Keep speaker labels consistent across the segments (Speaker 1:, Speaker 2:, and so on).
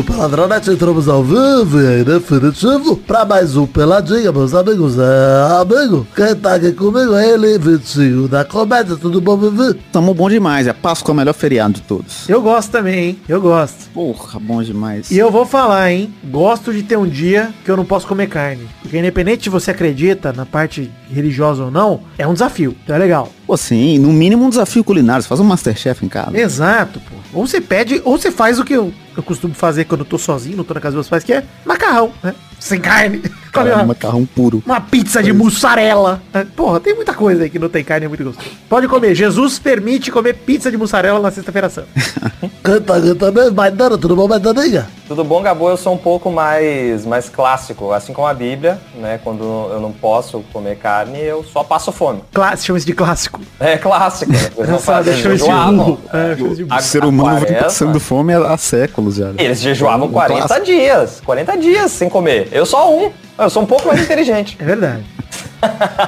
Speaker 1: do Peladronete, entramos ao vivo e em definitivo pra mais um Peladinha, meus amigos. É, amigo, quem tá aqui comigo é ele, Vitinho, da comédia, tudo bom, Vivi?
Speaker 2: Tamo bom demais, é Páscoa é o melhor feriado de todos.
Speaker 3: Eu gosto também, hein? Eu gosto.
Speaker 2: Porra, bom demais.
Speaker 3: E eu vou falar, hein? Gosto de ter um dia que eu não posso comer carne. Porque independente de você acredita na parte religiosa ou não, é um desafio. Então é legal.
Speaker 2: Pô, sim, no mínimo um desafio culinário. Você faz um Masterchef em casa.
Speaker 3: Exato, pô. Ou você pede, ou você faz o que eu, eu costumo fazer quando eu tô sozinho, não tô na casa dos meus pais, que é macarrão, né? Sem carne.
Speaker 2: Cara,
Speaker 3: uma,
Speaker 2: macarrão puro.
Speaker 3: uma pizza de mussarela. né? Porra, tem muita coisa aí que não tem carne, é muito gostoso. Pode comer. Jesus permite comer pizza de mussarela na sexta-feira santa.
Speaker 1: Tá aqui também, Maidana, tudo bom, Maidaninha?
Speaker 4: Tudo bom, Gabo? Eu sou um pouco mais, mais clássico, assim como a Bíblia, né? Quando eu não posso comer carne, eu só passo fome.
Speaker 3: Clássico, chama isso de clássico.
Speaker 4: É clássico, né? Não fazem,
Speaker 3: chama isso de
Speaker 4: jejuavam.
Speaker 3: burro. É, burro.
Speaker 2: O ser humano vem passando fome há, há séculos já.
Speaker 4: Eles jejuavam
Speaker 2: Um
Speaker 4: 40
Speaker 2: clássico.
Speaker 4: dias. 40 dias sem comer. Eu só um. Eu sou um pouco mais inteligente.
Speaker 3: É verdade.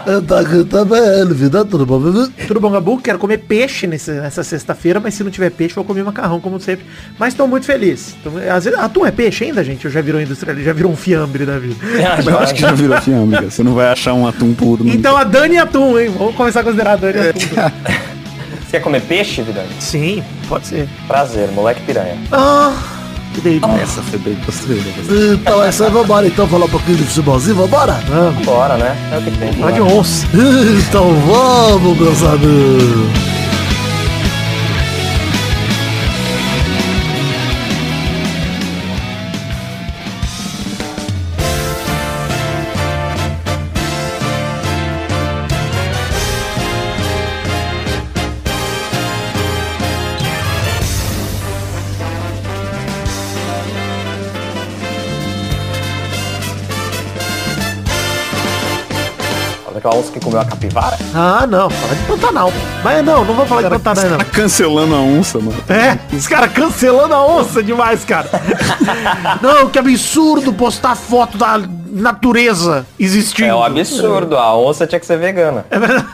Speaker 1: Quem tá aqui também é ele, vida, tudo bom?
Speaker 3: Tudo bom, Gabu? Quero comer peixe nesse- nessa sexta-feira, mas se não tiver peixe, vou comer macarrão, como sempre. Mas estou muito feliz. Então, às vezes, atum é peixe ainda, gente? Eu já virou industrial, já virou um fiambre da vida.
Speaker 2: Eu acho que já virou fiambre, cara. Você não vai achar um atum puro.
Speaker 3: Então a Dani atum, hein? Vamos começar a considerar a Dani atum.
Speaker 4: Você quer comer peixe, Vidani?
Speaker 3: Sim, pode ser.
Speaker 4: Prazer, moleque piranha.
Speaker 3: Ah, que delícia.
Speaker 2: Essa foi bem construída. gostei.
Speaker 1: Então é isso aí, vambora então falar um pouquinho de futebolzinho, vambora?
Speaker 3: Vamos.
Speaker 4: Bora, né? É o que tem.
Speaker 3: Falar de onça.
Speaker 1: Então vamos, meus amigos.
Speaker 4: Onça que comeu a capivara?
Speaker 3: Ah, não. Fala de Pantanal. Mas não, não vou falar de Pantanal, não.
Speaker 2: Tá cancelando a onça, mano.
Speaker 3: É, os caras cancelando a onça demais, cara. não, que absurdo postar foto da natureza existindo.
Speaker 4: É um absurdo. A onça tinha que ser vegana.
Speaker 3: É verdade.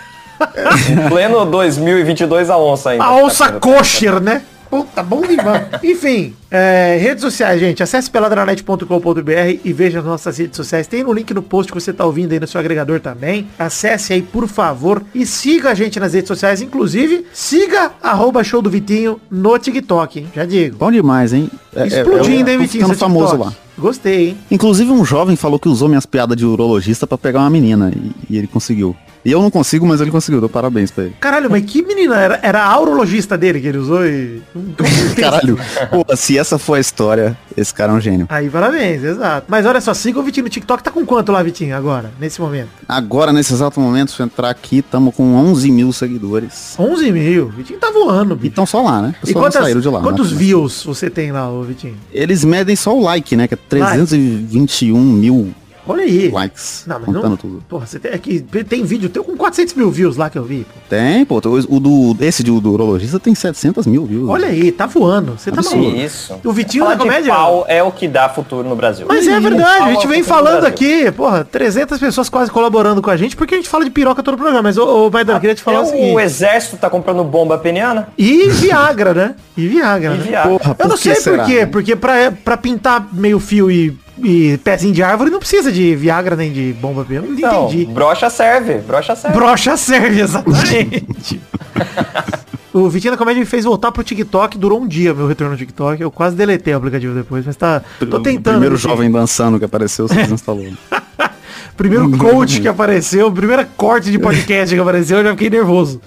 Speaker 4: Em pleno 2022 a onça ainda.
Speaker 3: A onça
Speaker 4: Tá
Speaker 3: kosher, né? Puta, bom demais. Enfim, é, redes sociais, gente. Acesse peladranet.com.br e veja as nossas redes sociais. Tem no link no post que você tá ouvindo aí no seu agregador também. Acesse aí, por favor. E siga a gente nas redes sociais. Inclusive, siga arroba show do Vitinho no TikTok, hein? Já digo.
Speaker 2: Bom demais, hein? É- é-
Speaker 3: Explodindo,
Speaker 2: eu
Speaker 3: hein,
Speaker 2: tô
Speaker 3: Vitinho?
Speaker 2: ficando famoso
Speaker 3: TikTok.
Speaker 2: lá.
Speaker 3: Gostei, hein?
Speaker 2: Inclusive um jovem falou que usou minhas piadas de urologista pra pegar uma menina e, e ele conseguiu. E eu não consigo, mas ele conseguiu. Dou parabéns pra ele.
Speaker 3: Caralho, mas que menina? Era, era a urologista dele que ele usou e...
Speaker 2: Caralho. Pô, se essa for a história, esse cara é um gênio.
Speaker 3: Aí, parabéns, exato. Mas olha só, siga o Vitinho no TikTok. Tá com quanto lá, Vitinho, agora, nesse momento?
Speaker 2: Agora, nesse exato momento, se eu entrar aqui, tamo com 11 mil seguidores.
Speaker 3: 11 mil. Vitinho tá voando,
Speaker 2: E
Speaker 3: bicho.
Speaker 2: estão só lá, né?
Speaker 3: E
Speaker 2: Pessoal não
Speaker 3: quantas,
Speaker 2: saíram de lá.
Speaker 3: quantos
Speaker 2: né?
Speaker 3: views você tem lá, ô Vitinho?
Speaker 2: Eles medem só o like, né? Que é 321 mil
Speaker 3: Olha aí.
Speaker 2: likes.
Speaker 3: Não, mas
Speaker 2: contando
Speaker 3: não.
Speaker 2: tudo.
Speaker 3: Porra, você tem, é que tem vídeo teu com 400 mil views lá que eu vi. pô.
Speaker 2: Tem, pô. O do, esse do, do urologista tem 700 mil views.
Speaker 3: Olha aí, tá voando. Você tá maluco.
Speaker 4: Isso.
Speaker 3: O Vitinho
Speaker 4: Falar
Speaker 3: da
Speaker 4: de
Speaker 3: comédia.
Speaker 4: pau é o que dá futuro no Brasil.
Speaker 3: Mas é verdade, a
Speaker 4: é
Speaker 3: gente
Speaker 4: o
Speaker 3: vem falando aqui, porra, 300 pessoas quase colaborando com a gente, porque a gente fala de piroca todo o programa. Mas, ô, ô eu queria te falar
Speaker 4: É
Speaker 3: o
Speaker 4: o
Speaker 3: seguinte.
Speaker 4: exército tá comprando bomba peniana?
Speaker 3: E Viagra, né? E Viagra,
Speaker 4: E
Speaker 3: né?
Speaker 4: Viagra.
Speaker 2: Porra,
Speaker 3: Eu não sei por quê, porque pra, pra pintar meio fio e, e pezinho de árvore não precisa de Viagra nem de bomba não
Speaker 4: Não,
Speaker 3: entendi.
Speaker 4: brocha serve, brocha serve.
Speaker 3: Brocha serve, exatamente. O Vitinho da Comédia me fez voltar pro TikTok, durou um dia meu retorno no TikTok. Eu quase deletei o aplicativo depois, mas tá. Tô
Speaker 2: O
Speaker 3: tentando.
Speaker 2: primeiro
Speaker 3: Vitinho.
Speaker 2: jovem dançando que apareceu, você desinstalou.
Speaker 3: Primeiro coach que apareceu, primeira corte de podcast que apareceu, eu já fiquei nervoso.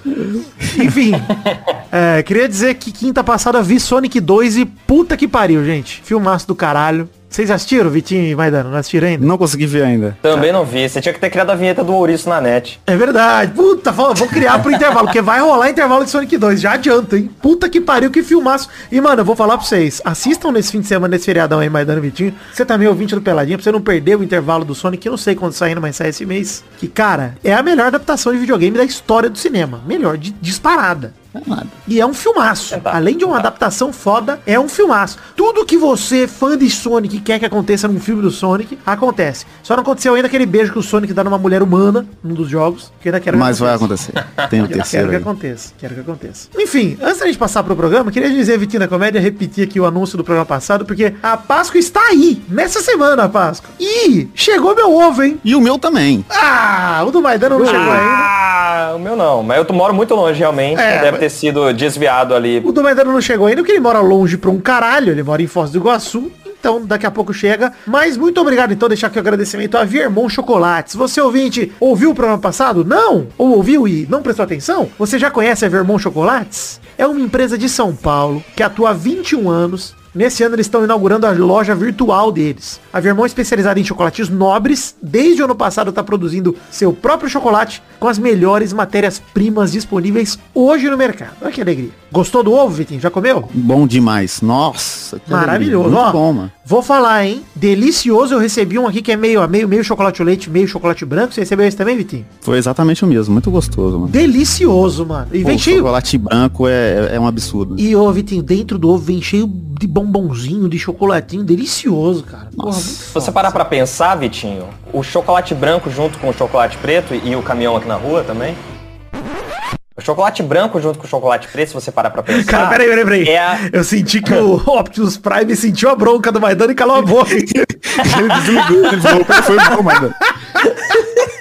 Speaker 3: Enfim, é, queria dizer que quinta passada vi Sonic 2 e puta que pariu, gente. Filmaço do caralho. Vocês assistiram, Vitinho e Maidano? Não assistiram ainda?
Speaker 2: Não consegui ver ainda.
Speaker 4: Também não vi. Você tinha que ter criado a vinheta do Ouriço na net.
Speaker 3: É verdade. Puta, fala, vou criar pro intervalo, porque vai rolar intervalo de Sonic 2. Já adianta, hein? Puta que pariu, que filmaço. E, mano, eu vou falar pra vocês. Assistam nesse fim de semana, nesse feriadão aí, Maidano e Vitinho. Você também é ouvinte do Peladinha, pra você não perder o intervalo do Sonic, que eu não sei quando saindo, mas sai esse mês. Que, cara, é a melhor adaptação de videogame da história do cinema. Melhor, de, disparada.
Speaker 2: É nada.
Speaker 3: E é um filmaço.
Speaker 4: Tentar.
Speaker 3: Além de uma adaptação foda, é um filmaço. Tudo que você, fã de Sonic, quer que aconteça num filme do Sonic, acontece. Só não aconteceu ainda aquele beijo que o Sonic dá numa mulher humana, num dos jogos, que eu ainda quero que
Speaker 2: Mas vai
Speaker 3: aconteça.
Speaker 2: acontecer. Tem o
Speaker 3: Quero
Speaker 2: terceiro
Speaker 3: que
Speaker 2: aí.
Speaker 3: aconteça, quero que aconteça. Enfim, antes da gente passar pro programa, queria dizer, Vitinho da Comédia, repetir aqui o anúncio do programa passado, porque a Páscoa está aí, nessa semana a Páscoa. E chegou meu ovo, hein?
Speaker 2: E o meu também.
Speaker 3: Ah, o do Maidana não chegou ainda.
Speaker 4: Ah, o meu não. Mas eu moro muito longe, realmente.
Speaker 3: É,
Speaker 4: ter sido desviado ali.
Speaker 3: O do não chegou ainda porque ele mora longe pra um caralho, ele mora em Foz do Iguaçu. Então, daqui a pouco chega. Mas muito obrigado, então, deixar aqui o agradecimento a Viermon Chocolates. Você, ouvinte, ouviu o programa passado? Não? Ou ouviu e não prestou atenção? Você já conhece a Viermon Chocolates? É uma empresa de São Paulo que atua há 21 anos Nesse ano eles estão inaugurando a loja virtual deles. A Vermont é especializada em chocolates nobres, desde o ano passado está produzindo seu próprio chocolate com as melhores matérias-primas disponíveis hoje no mercado. Olha que alegria. Gostou do ovo, Vitinho? Já comeu?
Speaker 2: Bom demais. Nossa, que
Speaker 3: Maravilhoso.
Speaker 2: alegria. Muito
Speaker 3: Ó,
Speaker 2: bom, mano.
Speaker 3: Vou falar, hein? Delicioso. Eu recebi um aqui que é meio meio, meio chocolate leite, meio chocolate branco. Você recebeu esse também, Vitinho?
Speaker 2: Foi exatamente o mesmo. Muito gostoso, mano.
Speaker 3: Delicioso, mano. E
Speaker 2: Pô,
Speaker 3: vem cheio.
Speaker 2: chocolate branco é, é um absurdo.
Speaker 3: E, ô, Vitinho, dentro do ovo vem cheio de bombonzinho, de chocolatinho. Delicioso, cara. Porra,
Speaker 4: Se você parar pra pensar, Vitinho, o chocolate branco junto com o chocolate preto e o caminhão aqui na rua também. O chocolate branco junto com o chocolate preto, se você parar pra pensar.
Speaker 3: Cara, peraí, peraí, peraí.
Speaker 4: É a-
Speaker 3: Eu senti que o Optimus Prime sentiu a bronca do Maidana e calou a boca.
Speaker 2: ele desligou, ele desligou, foi bom.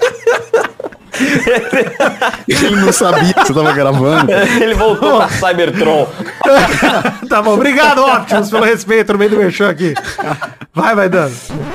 Speaker 2: ele não sabia que você tava gravando.
Speaker 4: Ele voltou pra Cybertron.
Speaker 3: tá bom, obrigado, Optimus, pelo respeito no meio do merchan aqui. Vai, Maidana.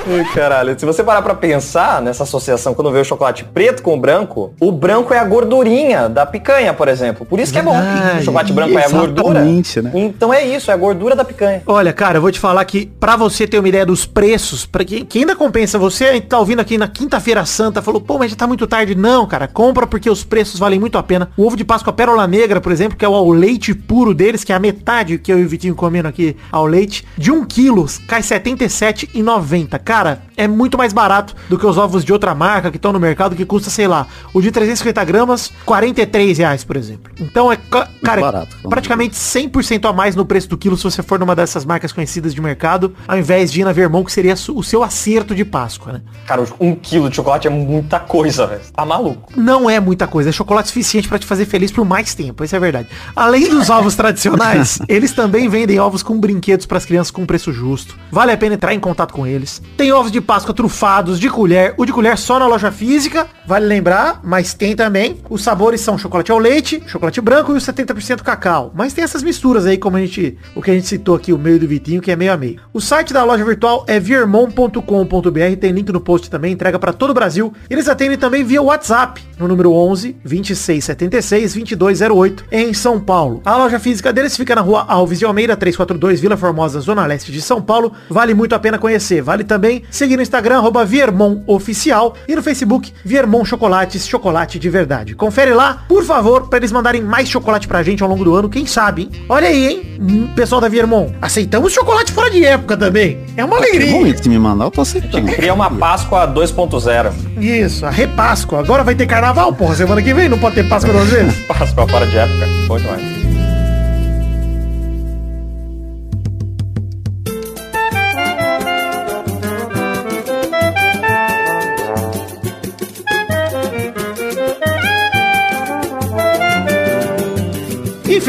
Speaker 4: Ai, caralho. Se você parar pra pensar nessa associação, quando vê o chocolate preto com o branco, o branco é a gordurinha da picanha, por exemplo. Por isso que é bom. O chocolate branco é a gordura.
Speaker 2: Né?
Speaker 4: Então é isso, é a gordura da picanha.
Speaker 3: Olha, cara, eu vou te falar que pra você ter uma ideia dos preços, pra que, que ainda compensa, você tá ouvindo aqui na quinta-feira santa, falou, pô, mas já tá muito tarde. Não, cara, compra porque os preços valem muito a pena. O ovo de Páscoa Pérola Negra, por exemplo, que é o ao leite puro deles, que é a metade que eu e o Vitinho comendo aqui ao leite, de 1 quilo, cai R$ 77,90. Cara, é muito mais barato do que os ovos de outra marca que estão no mercado, que custa, sei lá, o de 350 gramas, 43 reais, por exemplo. Então é, ca- cara,
Speaker 2: barato.
Speaker 3: praticamente 100% a mais no preço do quilo se você for numa dessas marcas conhecidas de mercado, ao invés de ir na Vermont, que seria o seu acerto de Páscoa, né?
Speaker 4: Cara, um quilo de chocolate é muita coisa, velho. Tá maluco.
Speaker 3: Não é muita coisa, é chocolate suficiente pra te fazer feliz por mais tempo, isso é verdade. Além dos ovos tradicionais, eles também vendem ovos com brinquedos pras crianças com preço justo. Vale a pena entrar em contato com eles. Tem ovos de Páscoa trufados, de colher, o de colher só na loja física, vale lembrar, mas tem também. Os sabores são chocolate ao leite, chocolate branco e o 70% cacau. Mas tem essas misturas aí, como a gente, o que a gente citou aqui, o meio do Vitinho, que é meio a meio. O site da loja virtual é viermon.com.br, tem link no post também, entrega pra todo o Brasil. Eles atendem também via WhatsApp, wapi? No número 11 2676 2208, em São Paulo. A loja física deles fica na rua Alves de Almeida, 342, Vila Formosa, Zona Leste de São Paulo. Vale muito a pena conhecer. Vale também seguir no Instagram, arroba Viermon Oficial, e no Facebook, Viermon Chocolates, chocolate de verdade. Confere lá, por favor, pra eles mandarem mais chocolate pra gente ao longo do ano, quem sabe, hein? Olha aí, hein? Hum, Pessoal da Viermon, aceitamos chocolate fora de época também. É uma
Speaker 2: Que
Speaker 3: alegria.
Speaker 2: momento que me mandar, eu tô aceitando.
Speaker 4: Cria uma Páscoa 2.0.
Speaker 3: Isso, a repáscoa. Agora vai ter carnaval, porra. Semana que vem não pode ter Páscoa duas vezes.
Speaker 4: Páscoa fora de época. Bom demais.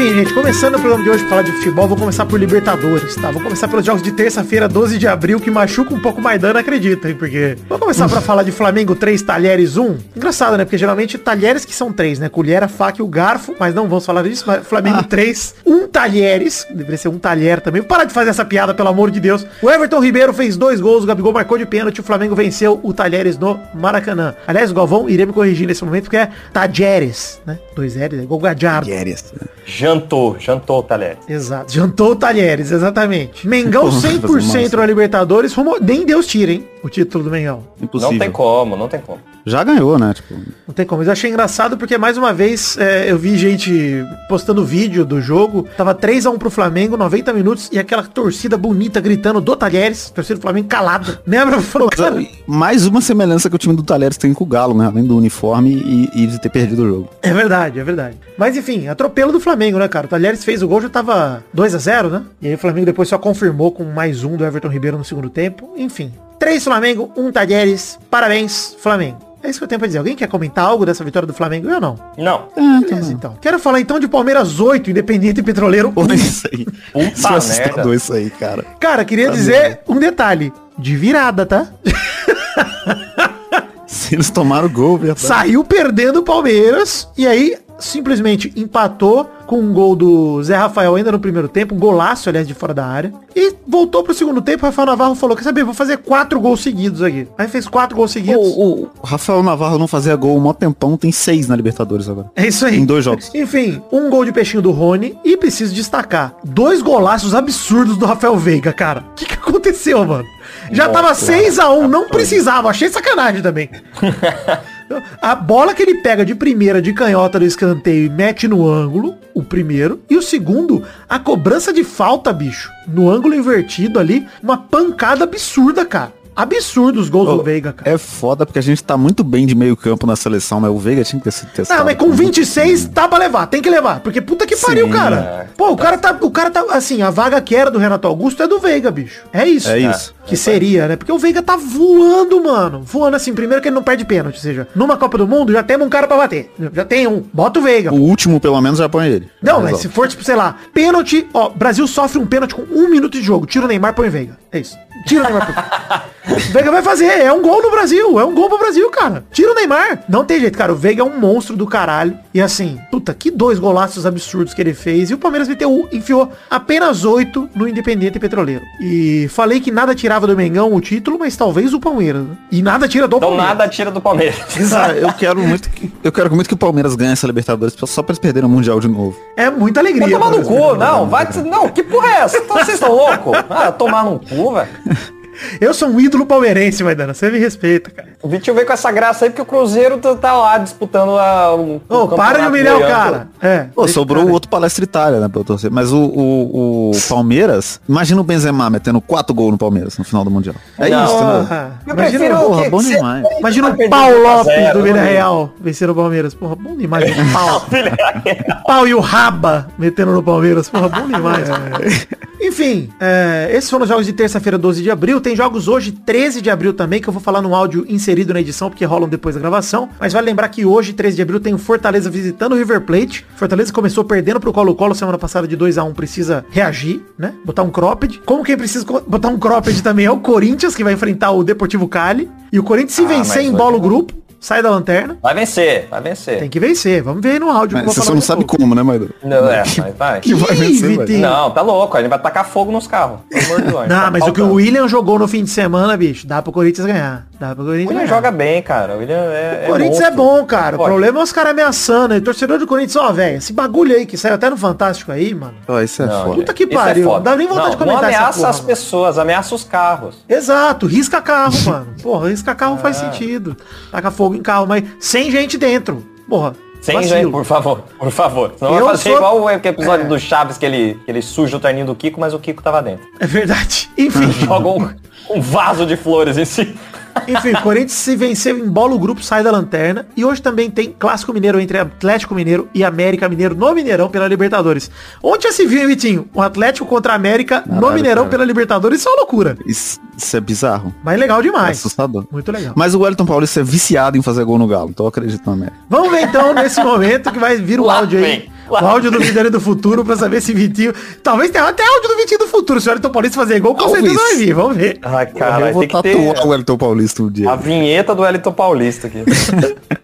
Speaker 3: Gente, começando o programa de hoje pra falar de futebol, vou começar por Libertadores, tá? Vou começar pelos jogos de terça-feira, 12 de abril, que machuca um pouco mais dano, acredita, hein? Porque. Vou começar pra falar de Flamengo 3, Talheres 1. Engraçado, né? Porque geralmente Talheres que são três, né? Colher, a faca e o garfo, mas não vamos falar disso. Flamengo 3, um Talheres, deveria ser um talher também. Vou parar de fazer essa piada, pelo amor de Deus. O Everton Ribeiro fez dois gols, o Gabigol marcou de pênalti, o Flamengo venceu o Talheres no Maracanã. Aliás, o Galvão irei me corrigir nesse momento, porque é Talheres, né? Dois L's, é igual Gadiardo.
Speaker 2: Gueres.
Speaker 4: Jantou, jantou, Talheres.
Speaker 3: Exato. Jantou o Talheres, exatamente. Mengão
Speaker 2: Como vai fazer
Speaker 3: 100%
Speaker 2: massa?
Speaker 3: na Libertadores. Rumo... Nem Deus tira, hein? O título do Mengão.
Speaker 2: Impossível.
Speaker 4: Não tem como, não tem como.
Speaker 2: Já ganhou, né? Tipo,
Speaker 3: Não tem como. Mas eu achei engraçado porque, mais uma vez, é, eu vi gente postando vídeo do jogo. Tava 3x1 pro Flamengo, 90 minutos, e aquela torcida bonita gritando do Talheres. Torcida do Flamengo calada. Lembra? Falou, cara,
Speaker 2: mais uma semelhança que o time do Talheres tem com o Galo, né? Além do uniforme e, e de ter perdido o jogo.
Speaker 3: É verdade, é verdade. Mas enfim, atropelo do Flamengo, né, cara? O Talheres fez o gol, já tava 2 a 0 né? E aí o Flamengo depois só confirmou com mais um do Everton Ribeiro no segundo tempo. Enfim, 3 Flamengo, 1 um Talheres. Parabéns, Flamengo. É isso que eu tenho pra dizer. Alguém quer comentar algo dessa vitória do Flamengo? Eu não.
Speaker 4: Não.
Speaker 3: Beleza, então. Quero falar então de Palmeiras 8, Independente e Petroleiro 1.
Speaker 2: Pô, isso aí.
Speaker 4: Puta
Speaker 2: é assustador isso aí, cara.
Speaker 3: Cara, queria dizer um detalhe. De virada, tá?
Speaker 2: Se eles tomaram o gol, verdade.
Speaker 3: Saiu perdendo o Palmeiras e aí simplesmente empatou com um gol do Zé Rafael ainda no primeiro tempo, um golaço, aliás, de fora da área. E voltou pro segundo tempo, o Rafael Navarro falou, quer saber, vou fazer quatro gols seguidos aqui. Aí fez quatro gols seguidos.
Speaker 2: O, o Rafael Navarro não fazia gol um tempão, tem seis na Libertadores agora.
Speaker 3: É isso aí.
Speaker 2: Em dois jogos.
Speaker 3: Enfim, um gol de peixinho do Rony e preciso destacar, dois golaços absurdos do Rafael Veiga, cara. O que, que aconteceu, mano? Já tava 6 a 1 não precisava, achei sacanagem também. A bola que ele pega de primeira de canhota do escanteio e mete no ângulo, o primeiro. E o segundo, a cobrança de falta, bicho. No ângulo invertido ali, uma pancada absurda, cara. Absurdo os gols do Veiga, cara.
Speaker 2: É foda porque a gente tá muito bem de meio campo na seleção, mas o Veiga tinha que ter sido testado.
Speaker 3: Não, mas com 26 tá pra levar, tem que levar. Porque puta que pariu,
Speaker 2: Sim,
Speaker 3: cara.
Speaker 4: é.
Speaker 3: Pô, o cara tá. O cara tá. Assim, a vaga que era do Renato Augusto é do Veiga, bicho. É isso.
Speaker 2: É isso.
Speaker 3: Que seria, né? Porque o Veiga tá voando, mano. Voando assim. Primeiro que ele não perde pênalti. Ou seja, numa Copa do Mundo já temos um cara pra bater. Já tem um. Bota o Veiga.
Speaker 2: O último, pelo menos, já põe ele.
Speaker 3: Não, mas se for, tipo, sei lá, pênalti, ó, Brasil sofre um pênalti com um minuto de jogo. Tira o Neymar, põe o Veiga. É isso. Tira o Neymar. põe. o Veiga vai fazer, é um gol no Brasil, é um gol pro Brasil, cara. Tira o Neymar. Não tem jeito, cara. O Veiga é um monstro do caralho. E assim, puta, que dois golaços absurdos que ele fez. E o Palmeiras meteu, enfiou apenas oito no Independente Petroleiro. E falei que nada tirava do Mengão o título, mas talvez o Palmeiras. né? E nada tira do
Speaker 4: Então
Speaker 3: Palmeiras.
Speaker 4: nada tira do Palmeiras.
Speaker 2: Cara, eu quero muito que, eu quero muito que o Palmeiras ganhe essa Libertadores só pra eles perderem o Mundial de novo.
Speaker 3: É muita alegria.
Speaker 4: Vai tomar no cu, não, vai. Não, que porra é essa? Vocês estão loucos? Ah, tomar no cu, velho.
Speaker 3: Eu sou um ídolo palmeirense, Maidana. Você me respeita, cara.
Speaker 4: O Vitinho veio com essa graça aí porque o Cruzeiro tá, tá lá disputando a. O,
Speaker 3: Ô,
Speaker 4: o
Speaker 3: para de humilhar o cara. É.
Speaker 2: Pô, sobrou
Speaker 3: o
Speaker 2: outro Palestra Itália, né, pra eu torcer. Mas o, o, o Palmeiras, imagina o Benzema metendo quatro gols no Palmeiras no final do Mundial. É
Speaker 4: Não.
Speaker 2: isso?
Speaker 3: Porra.
Speaker 4: Eu
Speaker 3: Imagina,
Speaker 4: prefiro
Speaker 2: porra,
Speaker 4: que-
Speaker 2: bom
Speaker 4: que
Speaker 2: demais.
Speaker 3: imagina o
Speaker 4: perdendo
Speaker 3: Pau
Speaker 4: 1 a
Speaker 3: Lopes
Speaker 4: 0,
Speaker 3: do Vila
Speaker 4: né?
Speaker 3: Real vencer o Palmeiras. Porra, bom demais. O Pau. Pau e o Raba metendo no Palmeiras. Porra, bom demais. Enfim, é, esses foram os jogos de terça-feira, 12 de abril. Tem jogos hoje, 13 de abril também, que eu vou falar no áudio inserido na edição, porque rolam depois da gravação. Mas vale lembrar que hoje, 13 de abril, tem o Fortaleza visitando o River Plate. Fortaleza começou perdendo pro Colo-Colo semana passada de 2 a 1 precisa reagir, né? Botar um cropped. Como quem precisa botar um cropped também é o Corinthians, que vai enfrentar o Deportivo Cali. E o Corinthians, se
Speaker 4: Ah,
Speaker 3: vencer, embola o grupo, sai da lanterna.
Speaker 4: Vai vencer, vai vencer.
Speaker 3: Tem que vencer. Vamos ver aí no áudio.
Speaker 2: Mas você só não sabe
Speaker 3: pouco.
Speaker 2: como, né, Maido?
Speaker 4: Não, é, mas vai.
Speaker 2: Que vai vencer, vai.
Speaker 4: Não, tá louco, gente vai tacar fogo nos carros. Pelo amor de Deus,
Speaker 3: Não,
Speaker 4: tá
Speaker 3: mas o que o
Speaker 4: faltando.
Speaker 3: William jogou no fim de semana, bicho, dá pro Corinthians ganhar. Dá pro
Speaker 4: O
Speaker 3: Corinthians
Speaker 4: William
Speaker 3: ganhar.
Speaker 4: joga bem, cara. O William é.
Speaker 3: O Corinthians é,
Speaker 4: monstro.
Speaker 3: bom, cara. O
Speaker 4: Pode.
Speaker 3: problema é os caras ameaçando. E torcedor do Corinthians, ó, velho, esse bagulho aí que saiu até no Fantástico aí, mano.
Speaker 2: Ó, isso é
Speaker 4: Não,
Speaker 2: foda.
Speaker 3: Puta que
Speaker 4: isso é
Speaker 3: pariu,
Speaker 4: foda.
Speaker 3: não dá nem vontade de
Speaker 4: Não,
Speaker 3: comentar
Speaker 4: Não
Speaker 3: essa
Speaker 4: ameaça
Speaker 3: porra,
Speaker 4: as
Speaker 3: mano.
Speaker 4: pessoas, ameaça os carros.
Speaker 3: Exato, risca carro, mano. Porra, risca carro faz
Speaker 4: Ah.
Speaker 3: sentido. Taca fogo em carro, mas sem gente dentro. Porra.
Speaker 4: Sem gente, por favor, por favor. Senão
Speaker 3: Eu
Speaker 4: vai fazer
Speaker 3: sou-
Speaker 4: igual o episódio
Speaker 3: É.
Speaker 4: do Chaves que ele, que ele suja o terninho do Kiko, mas o Kiko tava dentro.
Speaker 3: É verdade. Enfim.
Speaker 4: Joga um, um vaso de flores em si.
Speaker 3: Enfim, o Corinthians se venceu, embola o grupo, sai da lanterna. E hoje também tem Clássico Mineiro entre Atlético Mineiro e América Mineiro no Mineirão pela Libertadores. Onde já se viu, hein, Vitinho? O Atlético contra a América no
Speaker 2: Caralho,
Speaker 3: Mineirão
Speaker 2: cara.
Speaker 3: pela Libertadores, isso é uma loucura.
Speaker 2: Isso, isso é bizarro.
Speaker 3: Mas legal
Speaker 2: É
Speaker 3: demais.
Speaker 2: assustador.
Speaker 3: Muito legal.
Speaker 2: Mas o Wellington Paulista é viciado em fazer gol no Galo, então eu acredito na América.
Speaker 3: Vamos ver então nesse momento que vai vir o áudio aí. O áudio do Vitória do Futuro pra saber se Vitinho. Talvez tenha até áudio do Vitinho do Futuro. Se o Wellington Paulista fazer gol, com certeza vai vir. Vamos ver.
Speaker 4: Ai,
Speaker 2: eu
Speaker 4: cara,
Speaker 2: vou
Speaker 4: tem que ter
Speaker 2: tatuar o Wellington Paulista um dia.
Speaker 4: a vinheta do Wellington Paulista aqui.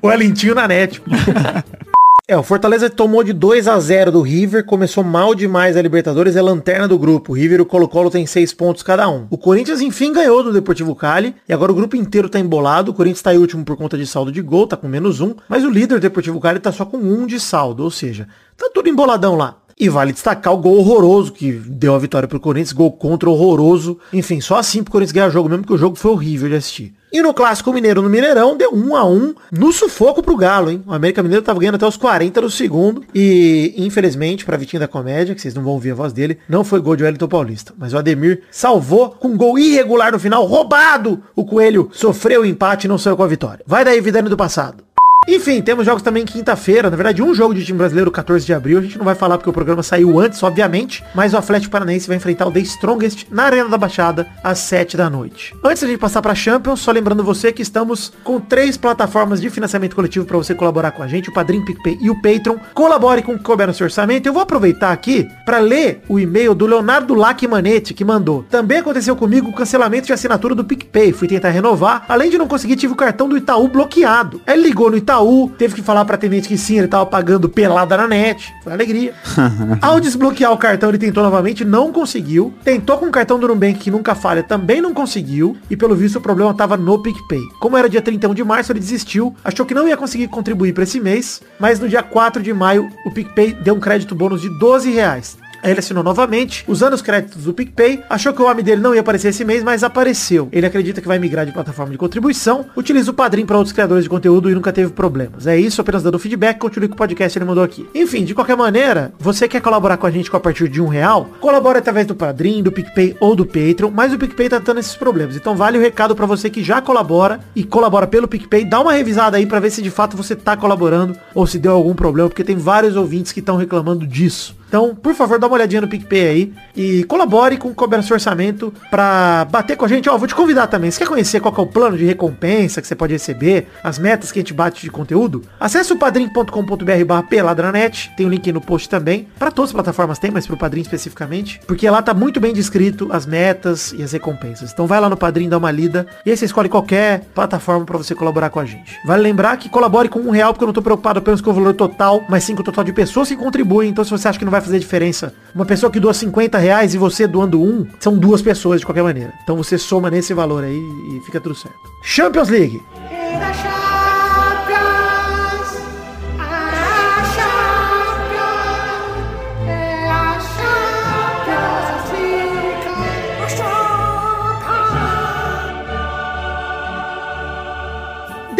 Speaker 3: O Elentinho na net. É, o Fortaleza tomou de 2 a 0 do River, começou mal demais a Libertadores, é lanterna do grupo. O River e o Colo-Colo tem 6 pontos cada um. O Corinthians, enfim, ganhou do Deportivo Cali, e agora o grupo inteiro tá embolado. O Corinthians tá em último por conta de saldo de gol, tá com menos um, mas o líder Deportivo Cali tá só com um de saldo, ou seja, tá tudo emboladão lá. E vale destacar o gol horroroso que deu a vitória pro Corinthians, gol contra horroroso. Enfim, só assim pro Corinthians ganhar o jogo mesmo, que o jogo foi horrível de assistir. E no Clássico Mineiro no Mineirão, deu 1 a 1 no sufoco pro Galo, hein? O América Mineiro tava ganhando até os 40 do segundo. E, infelizmente, pra Vitinho da Comédia, que vocês não vão ouvir a voz dele, não foi gol de Wellington Paulista. Mas o Ademir salvou com um gol irregular no final, roubado! O Coelho sofreu o empate e não saiu com a vitória. Vai daí, Vidane do passado. Enfim, temos jogos também quinta-feira. Na verdade, um jogo de time brasileiro, 14 de abril. A gente não vai falar porque o programa saiu antes, obviamente. Mas o Atlético Paranaense vai enfrentar o The Strongest na Arena da Baixada às 7 da noite. Antes da gente passar pra Champions, só lembrando você que estamos com três plataformas de financiamento coletivo para você colaborar com a gente, o Padrim, PicPay e o Patreon. Colabore com o que couber no seu orçamento. Eu vou aproveitar aqui para ler o e-mail do Leonardo Lacmanetti, que mandou. Também aconteceu comigo o cancelamento de assinatura do PicPay. Fui tentar renovar. Além de não conseguir, tive o cartão do Itaú bloqueado. Ele ligou no Itaú, teve que falar pra atendente que sim, ele tava pagando pelada na net. Foi alegria. Ao desbloquear o cartão, ele tentou novamente, não conseguiu. Tentou com o cartão do Nubank, que nunca falha, também não conseguiu. E pelo visto o problema tava no PicPay. Como era dia 31 de março, ele desistiu. Achou que não ia conseguir contribuir para esse mês. Mas no dia 4 de maio, o PicPay deu um crédito bônus de 12 reais. Ele assinou novamente, usando os créditos do PicPay, achou que o nome dele não ia aparecer esse mês, mas apareceu. Ele acredita que vai migrar de plataforma de contribuição, utiliza o padrinho para outros criadores de conteúdo e nunca teve problemas. É isso, apenas dando feedback, continue com o podcast ele mandou aqui. Enfim, de qualquer maneira, você quer colaborar com a gente a partir de um real? Colabora através do padrinho, do PicPay ou do Patreon, mas o PicPay tá dando esses problemas. Então vale o recado para você que já colabora e colabora pelo PicPay, dá uma revisada aí para ver se de fato você tá colaborando ou se deu algum problema, porque tem vários ouvintes que estão reclamando disso. Então, por favor, dá uma olhadinha no PicPay aí e colabore com o seu orçamento pra bater com a gente. Ó, vou te convidar também. Se quer conhecer qual que é o plano de recompensa que você pode receber, as metas que a gente bate de conteúdo, acesse o padrim.com.br barra peladranet. Tem o um link no post também. Para todas as plataformas tem, mas pro Padrim especificamente. Porque lá tá muito bem descrito as metas e as recompensas. Então vai lá no Padrim, dá uma lida. E aí você escolhe qualquer plataforma para você colaborar com a gente. Vale lembrar que colabore com um real, porque eu não tô preocupado apenas com o valor total, mas sim com o total de pessoas que contribuem. Então se você acha que não vai vai fazer diferença. Uma pessoa que doa 50 reais e você doando um, são duas pessoas de qualquer maneira. Então você soma nesse valor aí e fica tudo certo. Champions League.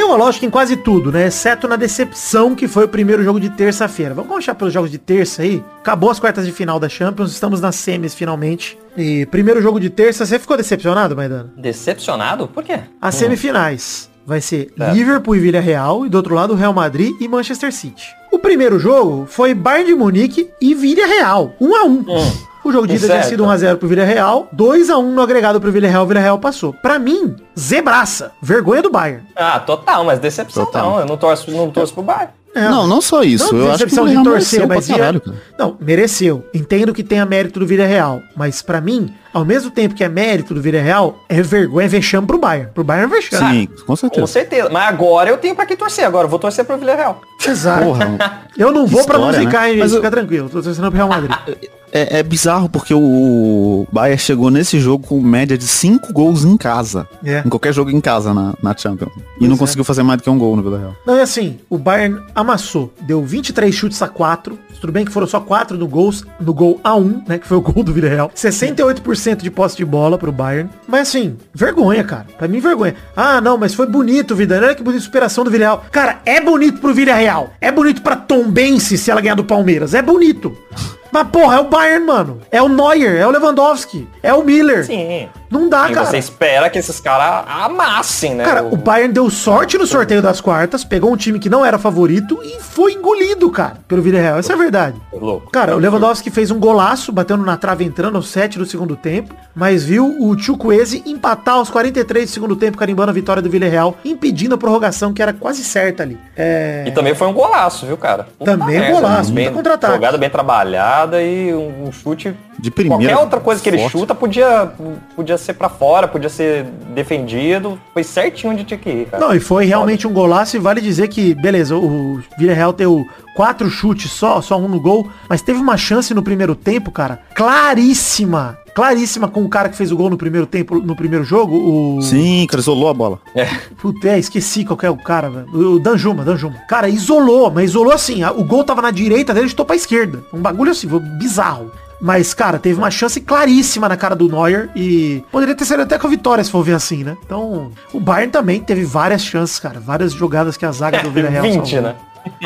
Speaker 3: Uma lógica em quase tudo, né? Exceto na decepção que foi o primeiro jogo de terça-feira. Vamos começar pelos jogos de terça aí. Acabou as quartas de final da Champions, estamos nas semis finalmente. E primeiro jogo de terça, você ficou decepcionado, Maidana?
Speaker 4: Decepcionado? Por quê?
Speaker 3: As hum. semifinais. Vai ser é. Liverpool e Villarreal e do outro lado Real Madrid e Manchester City. O primeiro jogo foi Bayern de Munique e Villarreal, 1 um a 1. Um. Hum. O jogo de ida tinha sido 1x0 pro Villarreal, 2x1 no agregado pro Villarreal, o Villarreal passou. Pra mim, zebraça. Vergonha do Bayern.
Speaker 4: Ah, total, mas decepção total. não. Eu não torço, não torço pro Bayern.
Speaker 2: É. Não, não só isso. Não, eu acho que o
Speaker 3: de torcer, mas caralho, Não, mereceu. Entendo que tenha mérito do Villarreal, mas para mim, ao mesmo tempo que é mérito do Villarreal, é vergonha, é vexame pro Bayern. Pro Bayern é vexame.
Speaker 4: Sim, com certeza. Com certeza. Mas agora eu tenho pra quem torcer. Agora eu vou torcer pro Villarreal.
Speaker 3: Exato. Porra, eu não vou História, pra não ficar, né? mas fica eu... tranquilo. Tô torcendo pro Real Madrid.
Speaker 2: É, é, bizarro porque o Bayern chegou nesse jogo com média de 5 gols em casa. É. Em qualquer jogo em casa na, na Champions. E pois não é. conseguiu fazer mais do que um gol no Villarreal.
Speaker 3: Não, é assim, o Bayern amassou. Deu 23 chutes a 4. Tudo bem que foram só 4 no gols, no gol A1, né? Que foi o gol do Villarreal. 68% de posse de bola pro Bayern. Mas assim, vergonha, cara. Pra mim, vergonha. Ah, não, mas foi bonito, vida. Olha que bonita superação do Villarreal. Cara, é bonito pro Villarreal. É bonito pra Tombense se ela ganhar do Palmeiras. É bonito. Mas porra, é o Bayern, mano. É o Neuer, é o Lewandowski, é o Miller.
Speaker 4: Sim.
Speaker 3: Não dá, e cara.
Speaker 4: você espera que esses caras amassem, né?
Speaker 3: Cara, o... o Bayern deu sorte no sorteio das quartas, pegou um time que não era favorito e foi engolido, cara, pelo Villarreal. Essa é a verdade. Louco. Cara, o Lewandowski fez um golaço, batendo na trave entrando aos 7 do segundo tempo, mas viu o Chukwueze empatar aos 43 do segundo tempo, carimbando a vitória do Villarreal, impedindo a prorrogação que era quase certa ali.
Speaker 4: É... E também foi um golaço, viu, cara?
Speaker 3: também um golaço,
Speaker 4: bem, contra-ataque. Jogada bem trabalhada e um, chute
Speaker 2: de primeira.
Speaker 4: Qualquer outra coisa que ele chuta podia, podia ser para fora, podia ser defendido. Foi certinho onde tinha que ir, cara.
Speaker 3: Não, e foi realmente um golaço e vale dizer que, beleza, o Villarreal deu quatro chutes só, só um no gol, mas teve uma chance no primeiro tempo, cara, claríssima. Claríssima com o cara que fez o gol no primeiro tempo, no primeiro jogo, o...
Speaker 2: Sim, cara, isolou a bola.
Speaker 3: É. Puta, é, esqueci qual que é o cara, velho. O Danjuma, Danjuma. Cara, isolou, mas isolou assim, o gol tava na direita dele, estou pra esquerda. Um bagulho assim, bizarro. Mas, cara, teve uma chance claríssima na cara do Neuer e poderia ter sido até com a vitória, se for ver assim, né? Então, o Bayern também teve várias chances, cara. Várias jogadas que a zaga do Villarreal
Speaker 4: 20, salvou. né?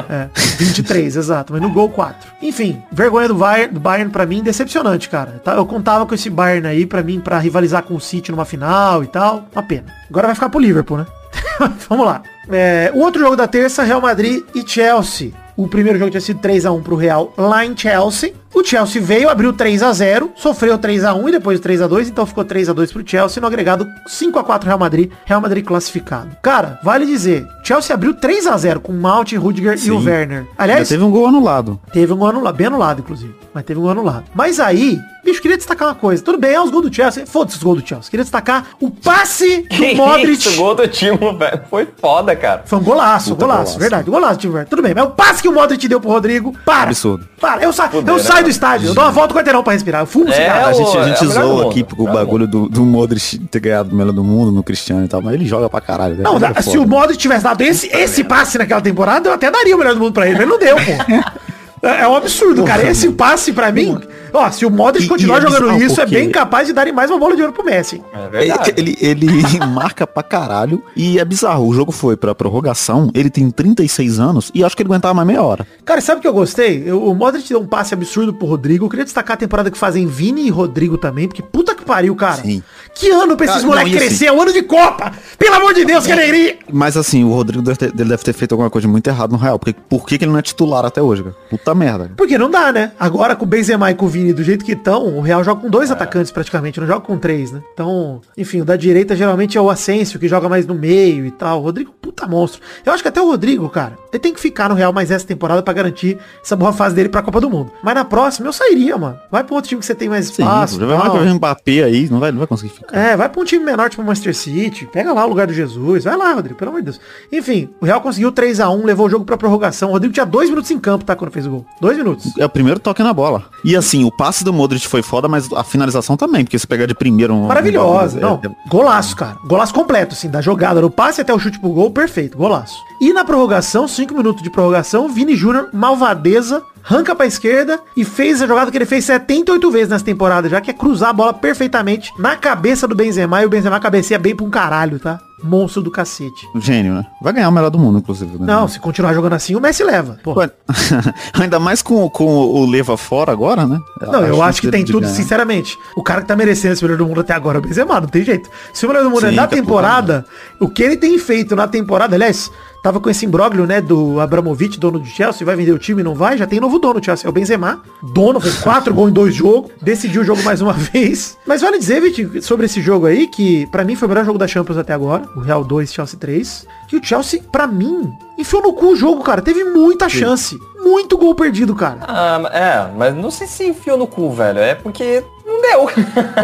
Speaker 3: É, 23, exato, mas no gol 4. Enfim, vergonha do Bayern, do Bayern pra mim, decepcionante, cara. Tá, eu contava com esse Bayern aí pra mim, pra rivalizar com o City numa final e tal. Uma pena. Agora vai ficar pro Liverpool, né? Vamos lá. É, o outro jogo da terça, Real Madrid e Chelsea. O primeiro jogo tinha sido 3x1 pro Real lá em Chelsea. O Chelsea veio, abriu 3 a 0 sofreu 3 a 1 e depois 3 a 2 então ficou 3 a 2 pro Chelsea, no agregado 5 a 4 Real Madrid, Real Madrid classificado. Cara, vale dizer, Chelsea abriu 3 a 0 com Malt, Rudiger Sim. e o Werner.
Speaker 2: Aliás, Já teve um gol anulado.
Speaker 3: Teve um gol anulado, bem anulado inclusive, mas teve um gol anulado. Mas aí, bicho, queria destacar uma coisa. Tudo bem, é os gols do Chelsea, foda-se os gols do Chelsea. Queria destacar o passe do que Modric. Isso,
Speaker 4: o gol do time, velho, foi foda, cara.
Speaker 3: Foi um golaço, Puta golaço, golaço, verdade, golaço, time, Tudo bem, mas o passe que o Modric deu pro Rodrigo, para. Absurdo. Para, eu, sa Puder, eu saio do estádio, eu dou uma volta volta o quarteirão pra respirar. Eu fumo
Speaker 2: é, cigarro. A gente, a gente é zoa aqui com o bagulho do, do Modric ter ganhado o melhor do mundo no Cristiano e tal, mas ele joga pra caralho.
Speaker 3: Não, é se o Modric tivesse dado esse, esse passe naquela temporada, eu até daria o melhor do mundo pra ele, mas não deu, pô. É, é um absurdo, cara. Esse passe pra mim. Ó, se o Modric continuar e, jogando isso, é bem capaz de dar mais uma bola de ouro pro Messi.
Speaker 2: É verdade. Ele, ele, ele marca pra caralho. E é bizarro. O jogo foi pra prorrogação. Ele tem 36 anos e acho que ele aguentava mais meia hora.
Speaker 3: Cara, sabe o que eu gostei? Eu, o Modric deu um passe absurdo pro Rodrigo. Eu queria destacar a temporada que fazem Vini e Rodrigo também, porque puta que pariu, cara. Sim. Que ano pra esses moleques crescer? Assim, é o ano de Copa! Pelo amor de Deus, que alegria!
Speaker 2: Mas assim, o Rodrigo deve ter, deve ter feito alguma coisa muito errada no Real. Porque por que, que ele não é titular até hoje, cara? Puta merda.
Speaker 3: Porque não dá, né? Agora com o Benzema e com o Vini do jeito que estão, o Real joga com dois é. atacantes praticamente, não joga com três, né? Então, enfim, o da direita geralmente é o Asensio, que joga mais no meio e tal. O Rodrigo, puta monstro. Eu acho que até o Rodrigo, cara, ele tem que ficar no Real mais essa temporada para garantir essa boa fase dele pra Copa do Mundo. Mas na próxima eu sairia, mano. Vai pra outro time que você tem mais espaço. Sim,
Speaker 2: vai mais Mbappé aí, não vai, não vai conseguir ficar.
Speaker 3: É, vai pra um time menor, tipo o Manchester City. Pega lá o lugar do Jesus. Vai lá, Rodrigo, pelo amor de Deus. Enfim, o Real conseguiu 3 a 1 levou o jogo pra prorrogação. O Rodrigo tinha dois minutos em campo, tá? Quando fez o gol. Dois minutos.
Speaker 2: É o primeiro toque na bola. E assim, o passe do Modric foi foda, mas a finalização também, porque se pegar de primeiro... Um,
Speaker 3: Maravilhosa. Um não, é, golaço, cara. Golaço completo, assim, da jogada, do passe até o chute pro gol, perfeito, golaço. E na prorrogação, 5 minutos de prorrogação, Vini Júnior, malvadeza, arranca pra esquerda e fez a jogada que ele fez 78 vezes nessa temporada, já que é cruzar a bola perfeitamente na cabeça do Benzema e o Benzema cabeceia bem pra um caralho, tá? monstro do cacete.
Speaker 2: Gênio, né? Vai ganhar o melhor do mundo, inclusive.
Speaker 3: Né? Não, se continuar jogando assim, o Messi leva.
Speaker 2: Ainda mais com, com o Leva fora agora, né?
Speaker 3: Não, eu acho que tem tudo, ganhar. sinceramente. O cara que tá merecendo esse melhor do mundo até agora é o Benzema, não tem jeito. Se o melhor do mundo é Sim, é na tá temporada, o que ele tem feito na temporada, aliás, Tava com esse imbróglio, né, do Abramovich, dono do Chelsea, vai vender o time, não vai? Já tem novo dono do Chelsea, é o Benzema. Dono, fez quatro gols em dois jogos, decidiu o jogo mais uma vez. Mas vale dizer, Vitinho, sobre esse jogo aí, que para mim foi o melhor jogo da Champions até agora, o Real 2, Chelsea 3. Que o Chelsea, para mim, enfiou no cu o jogo, cara. Teve muita chance. Muito gol perdido, cara.
Speaker 4: Ah, é, mas não sei se enfiou no cu, velho. É porque não deu.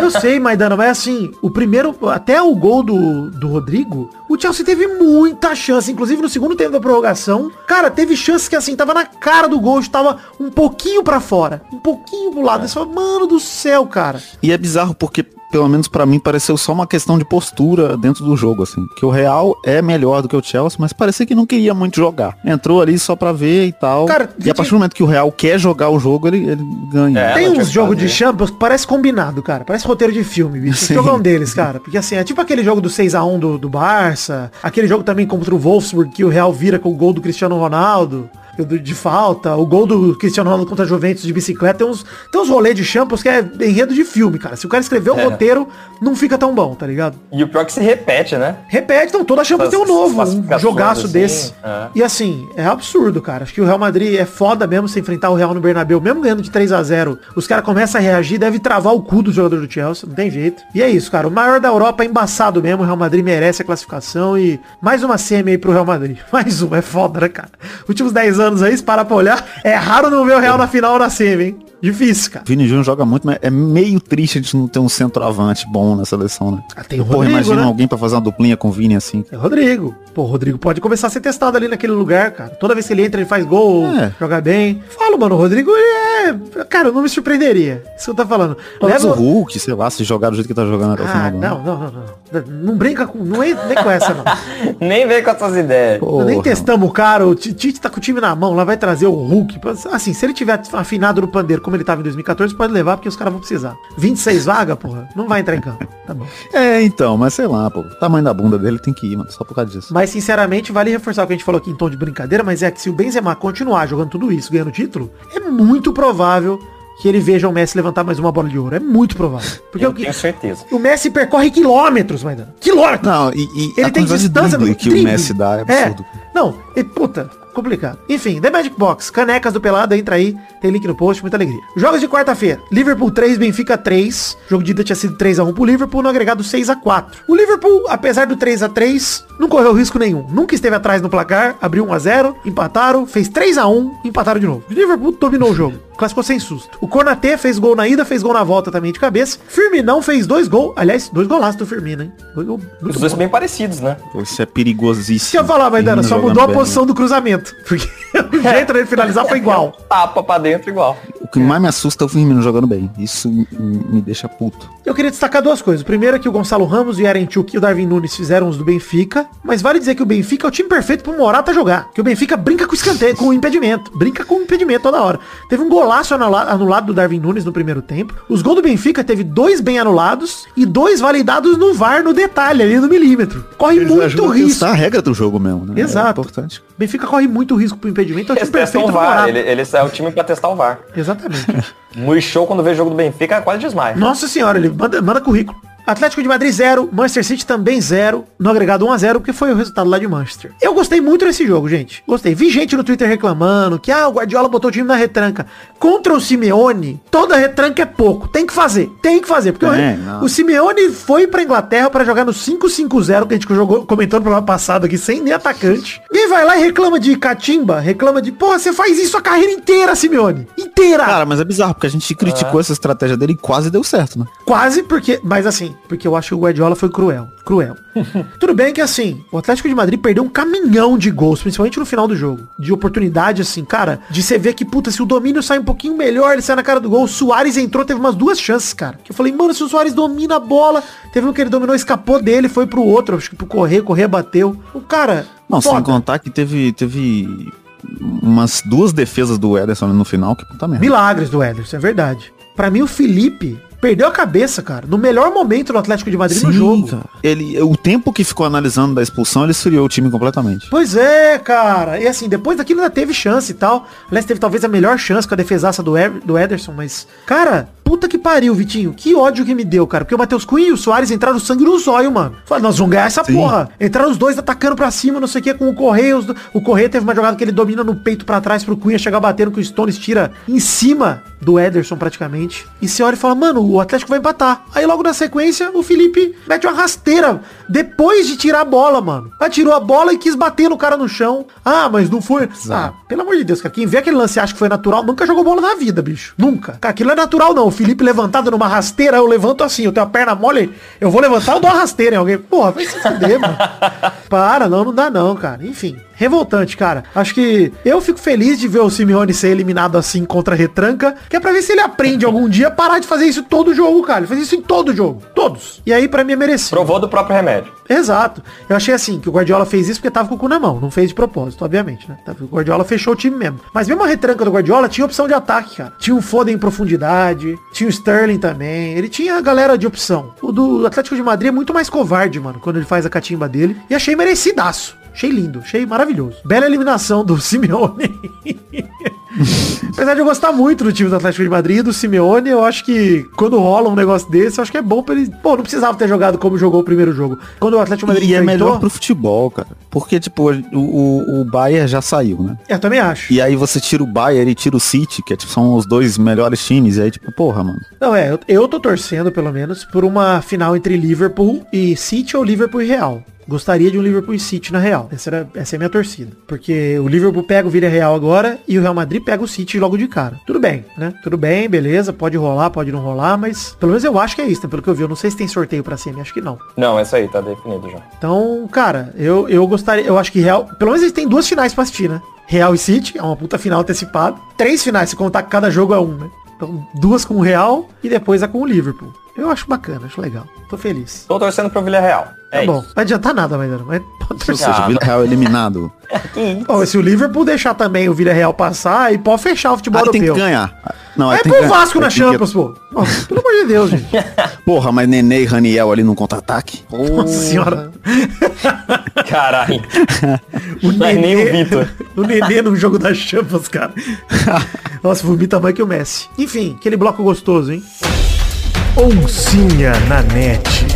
Speaker 3: Eu sei, Maidana, mas assim, o primeiro, até o gol do, do Rodrigo, o Chelsea teve muita chance. Inclusive no segundo tempo da prorrogação, cara, teve chance que assim, tava na cara do gol, estava um pouquinho para fora. Um pouquinho pro lado. É. Você fala, mano do céu, cara.
Speaker 2: E é bizarro porque pelo menos para mim, pareceu só uma questão de postura dentro do jogo, assim. Que o Real é melhor do que o Chelsea, mas parecia que não queria muito jogar. Entrou ali só pra ver e tal. Cara, e a partir do momento que o Real quer jogar o jogo, ele, ele ganha. É,
Speaker 3: Tem uns jogos de Champions que parece combinado, cara. Parece roteiro de filme, bicho. Esse jogo é um deles, cara. Porque assim, é tipo aquele jogo do 6 a 1 do, do Barça, aquele jogo também contra o Wolfsburg, que o Real vira com o gol do Cristiano Ronaldo de falta, o gol do Cristiano Ronaldo contra a Juventus de bicicleta, tem uns, tem uns rolês de Champions que é enredo de filme, cara. Se o cara escrever um é. roteiro, não fica tão bom, tá ligado?
Speaker 4: E o pior é que se repete, né?
Speaker 3: Repete, então toda Champions tem um novo, um jogaço assim, desse. É. E assim, é absurdo, cara. Acho que o Real Madrid é foda mesmo se enfrentar o Real no Bernabéu, mesmo ganhando de 3 a 0 Os caras começam a reagir, deve travar o cu do jogador do Chelsea, não tem jeito. E é isso, cara. O maior da Europa é embaçado mesmo, o Real Madrid merece a classificação e mais uma semi aí pro Real Madrid. Mais uma, é foda, né, cara? Últimos 10 anos aí, se parar pra olhar. É raro não ver o Real na final ou na semi, hein? Difícil, cara.
Speaker 2: Vini Júnior joga muito, mas é meio triste a gente não ter um centroavante bom na seleção, né?
Speaker 3: Ah, tem o Rodrigo, Pô, imagina
Speaker 2: né? alguém pra fazer uma duplinha com o Vini assim.
Speaker 3: É o Rodrigo. Pô, o Rodrigo pode começar a ser testado ali naquele lugar, cara. Toda vez que ele entra, ele faz gol, é. joga bem. Falo, mano, o Rodrigo é... Cara, eu não me surpreenderia. Isso que eu tô falando.
Speaker 2: Mas Leva... o Hulk, sei lá, se jogar do jeito que tá jogando até
Speaker 3: ah, o final não, não, não, não, não. brinca com... Não é nem com essa, não.
Speaker 4: nem vem com essas ideias.
Speaker 3: Porra. Nem testamos o cara. O Tite tá com o time na mão. Lá vai trazer o Hulk. Assim, se ele tiver afinado no pandeiro como ele tava em 2014, pode levar porque os caras vão precisar. 26 vaga, porra, não vai entrar em campo. Tá bom.
Speaker 2: É, então, mas sei lá, pô. O tamanho da bunda dele tem que ir, mano, só por causa disso.
Speaker 3: Mas sinceramente, vale reforçar o que a gente falou aqui em tom de brincadeira, mas é que se o Benzema continuar jogando tudo isso, ganhando título, é muito provável que ele veja o Messi levantar mais uma bola de ouro. É muito provável. Porque
Speaker 4: Eu
Speaker 3: o,
Speaker 4: tenho certeza.
Speaker 3: o Messi percorre quilômetros, Maidana. Quilômetros!
Speaker 2: Não, e, e
Speaker 3: Ele
Speaker 2: a
Speaker 3: tem distância no
Speaker 2: que o Messi dá é absurdo.
Speaker 3: Não, e puta, complicado. Enfim, The Magic Box, canecas do Pelada, entra aí, tem link no post, muita alegria. Jogos de quarta-feira, Liverpool 3, Benfica 3. Jogo de ida tinha sido 3x1 pro Liverpool, no agregado 6x4. O Liverpool, apesar do 3x3, não correu risco nenhum. Nunca esteve atrás no placar, abriu 1x0, empataram, fez 3x1, empataram de novo. O Liverpool dominou o jogo. Classificou sem susto. O Cornatê fez gol na ida, fez gol na volta também de cabeça. Firminão fez dois gols. Aliás, dois golaços do Firmino, hein? Dois gol muito
Speaker 4: Os dois
Speaker 3: bom.
Speaker 4: bem parecidos, né?
Speaker 2: Isso é perigosíssimo.
Speaker 3: Isso que eu ia falar, Maidana, só mudou a posição do cruzamento. Porque o jeito dele finalizar foi igual.
Speaker 4: Tapa pra dentro igual.
Speaker 2: O que mais me assusta é o Firmino jogando bem. Isso me deixa puto.
Speaker 3: Eu queria destacar duas coisas. Primeiro é que o Gonçalo Ramos, o Yarenchuk e o Darwin Nunes fizeram os do Benfica. Mas vale dizer que o Benfica é o time perfeito pro Morata jogar. Que o Benfica brinca com escanteio, com o impedimento. Brinca com o impedimento toda hora. Teve um golaço anula- anulado do Darwin Nunes no primeiro tempo. Os gols do Benfica teve dois bem anulados e dois validados no VAR, no detalhe, ali no milímetro. Corre muito
Speaker 2: ajudam a
Speaker 3: risco.
Speaker 2: testar a regra do jogo mesmo, né?
Speaker 3: Exato.
Speaker 2: É importante.
Speaker 3: Benfica corre muito risco pro impedimento. É o
Speaker 4: Eles
Speaker 3: time
Speaker 4: testam
Speaker 3: perfeito
Speaker 4: o VAR. Ele, eles é o time pra testar o VAR.
Speaker 3: Exatamente.
Speaker 4: Muito show quando vê jogo do Benfica, quase desmaia.
Speaker 3: Nossa senhora, ele manda, manda currículo. Atlético de Madrid 0, Manchester City também 0, no agregado 1 a 0 porque foi o resultado lá de Manchester. Eu gostei muito desse jogo, gente. Gostei. Vi gente no Twitter reclamando que ah, o Guardiola botou o time na retranca. Contra o Simeone, toda retranca é pouco. Tem que fazer. Tem que fazer, porque o-
Speaker 2: É,
Speaker 3: o,
Speaker 2: não.
Speaker 3: Simeone foi pra Inglaterra pra jogar no 5-5-0 que a gente jogou, comentou no programa passado aqui sem nem atacante. E vai lá e reclama de catimba, reclama de, porra, você faz isso a carreira inteira, Simeone. Inteira.
Speaker 2: Cara, mas é bizarro, porque a gente criticou essa estratégia dele e quase deu certo, né?
Speaker 3: Quase porque, mas assim, porque eu acho que o Guardiola foi cruel. Cruel. Tudo bem que assim, o Atlético de Madrid perdeu um caminhão de gols, principalmente no final do jogo. De oportunidade, assim, cara, de você ver que, puta, se o domínio sai um pouquinho melhor, ele sai na cara do gol. O Soares entrou, teve umas duas chances, cara. Que eu falei, mano, se o Soares domina a bola, teve um que ele dominou, escapou dele, foi pro outro, acho que pro correr, correr bateu. O cara.
Speaker 2: Não, sem
Speaker 3: foda.
Speaker 2: contar que teve, teve umas duas defesas do Ederson no final, que puta merda.
Speaker 3: Milagres do Ederson, é verdade. Pra mim, o Felipe perdeu a cabeça, cara. No melhor momento do Atlético de Madrid no jogo.
Speaker 2: cara. Ele, o tempo que ficou analisando da expulsão, ele esfriou o time completamente.
Speaker 3: Pois é, cara. E assim, depois daquilo ainda teve chance e tal. Aliás, teve talvez a melhor chance com a defesaça do, Ever- do Ederson, mas. Cara, puta que pariu, Vitinho. Que ódio que me deu, cara. Porque o Matheus Cunha e o Soares entraram sangue no zóio, mano. Falaram, nós vamos ganhar essa
Speaker 2: Sim.
Speaker 3: porra. Entraram os dois atacando pra cima, não sei o que, com o Correia. do- O Correia teve uma jogada que ele domina no peito pra trás pro Cunha chegar batendo que o Stones tira em cima do Ederson praticamente. E você olha e fala, mano, o Atlético vai empatar. Aí logo na sequência, o Felipe mete uma rasteira depois de tirar a bola, mano. Aí tirou a bola e quis bater no cara no chão. Ah, mas não foi. Ah, pelo amor de Deus, cara. Quem vê aquele lance e acha que foi natural, nunca jogou bola na vida, bicho. Nunca. Cara, aquilo é natural, não. Felipe levantado numa rasteira, eu levanto assim, eu tenho a perna mole, eu vou levantar, eu dou uma rasteira em alguém. Porra, vai se fuder, mano. Para, não, não dá não, cara. Enfim. Revoltante, cara. Acho que eu fico feliz de ver o Simeone ser eliminado assim contra a retranca, que é pra ver se ele aprende algum dia a parar de fazer isso todo jogo, cara. Ele faz isso em todo jogo. Todos. E aí, pra mim, é merecido.
Speaker 4: Provou do próprio remédio.
Speaker 3: Exato. Eu achei assim, que o Guardiola fez isso porque tava com o cu na mão. Não fez de propósito, obviamente, né? O Guardiola fechou o time mesmo. Mas mesmo a retranca do Guardiola tinha opção de ataque, cara. Tinha um Foden em profundidade, tinha o Sterling também. Ele tinha a galera de opção. O do Atlético de Madrid é muito mais covarde, mano, quando ele faz a catimba dele. E achei merecidaço. Achei lindo, achei maravilhoso. Bela eliminação do Simeone. Apesar de eu gostar muito do time do Atlético de Madrid do Simeone, eu acho que quando rola um negócio desse, eu acho que é bom pra ele. Pô, não precisava ter jogado como jogou o primeiro jogo. Quando o Atlético de Madrid
Speaker 2: E é
Speaker 3: enfrentou,
Speaker 2: melhor pro futebol, cara. Porque, tipo, o, o, o Bayern já saiu, né?
Speaker 3: Eu também acho.
Speaker 2: E aí você tira o Bayern e tira o City, que é, tipo, são os dois melhores times. E aí, tipo, porra, mano.
Speaker 3: Não, é, eu, eu tô torcendo, pelo menos, por uma final entre Liverpool e City ou Liverpool e Real. Gostaria de um Liverpool e City na Real. Essa, era, essa é a minha torcida. Porque o Liverpool pega o Villarreal agora e o Real Madrid pega o City logo de cara. Tudo bem, né? Tudo bem, beleza. Pode rolar, pode não rolar, mas pelo menos eu acho que é isso, né? Pelo que eu vi. Eu não sei se tem sorteio pra semi, acho que não.
Speaker 4: Não, essa aí tá definido já.
Speaker 3: Então, cara, eu, eu gostaria. Eu acho que Real. Pelo menos eles têm duas finais pra assistir, né? Real e City, é uma puta final antecipada. Três finais, se contar que cada jogo é um, né? Então, duas com o Real e depois a com o Liverpool. Eu acho bacana, acho legal. Tô feliz.
Speaker 4: Tô torcendo pro Villarreal. É
Speaker 3: Tá bom,
Speaker 4: isso.
Speaker 3: não vai adiantar nada, mas, mas pode
Speaker 2: Ou
Speaker 3: torcer.
Speaker 2: seja,
Speaker 4: Ah,
Speaker 2: o Villarreal eliminado.
Speaker 3: Ó, se o Liverpool deixar também o Villarreal passar, aí pode fechar o futebol
Speaker 2: Ah, tem que
Speaker 3: europeu.
Speaker 2: ganhar. Não, aí
Speaker 3: É
Speaker 2: tem que
Speaker 3: pro
Speaker 2: ganhar.
Speaker 3: Vasco na
Speaker 2: Aí que-
Speaker 3: Champions, pô. Ó, pelo amor de Deus, gente.
Speaker 2: Porra, mas Nenê e Raniel ali no contra-ataque?
Speaker 3: Nossa senhora.
Speaker 4: Caralho.
Speaker 3: O
Speaker 4: Não é nem o Vitor.
Speaker 3: o Nenê no jogo das champas, cara. Nossa, vomita mais que o Messi. Enfim, aquele bloco gostoso, hein? Oncinha na net.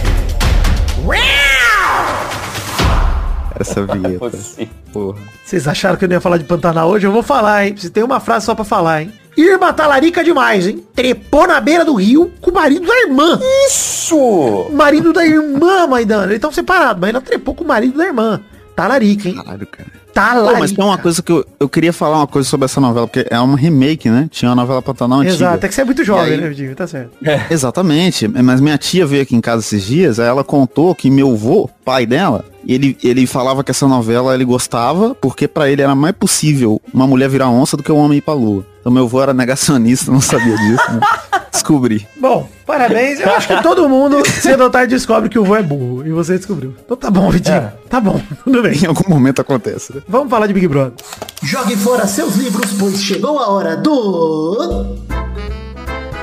Speaker 2: Essa vinheta.
Speaker 4: Possível.
Speaker 2: Porra.
Speaker 3: Vocês acharam que eu não ia falar de Pantanal hoje? Eu vou falar, hein? Você tem uma frase só pra falar, hein? Irma talarica demais, hein? Trepou na beira do rio com o marido da irmã.
Speaker 4: Isso!
Speaker 3: Marido da irmã, Maidana. Eles estão separados, mas ela trepou com o marido da irmã. Talarica, hein?
Speaker 2: Caralho, cara.
Speaker 3: Talarica.
Speaker 2: Pô, mas tem uma coisa que eu, eu queria falar uma coisa sobre essa novela, porque é uma remake, né? Tinha uma novela Pantanal antiga.
Speaker 3: Exato, é que você é muito jovem,
Speaker 2: aí-
Speaker 3: né, Vidinho? Tá certo.
Speaker 2: Exatamente, mas minha tia veio aqui em casa esses dias, aí ela contou que meu avô, pai dela, ele, ele falava que essa novela ele gostava, porque pra ele era mais possível uma mulher virar onça do que um homem ir pra lua. Então meu avô era negacionista, não sabia disso, né? Descobri.
Speaker 3: Bom, parabéns. Eu acho que todo mundo, cedo ou tarde, descobre que o vô é burro. E você descobriu. Então tá bom, Vidinho.
Speaker 4: É.
Speaker 3: Tá bom, tudo bem.
Speaker 2: Em algum momento acontece, né?
Speaker 3: Vamos falar de Big Brother.
Speaker 5: Jogue fora seus livros, pois chegou a hora do.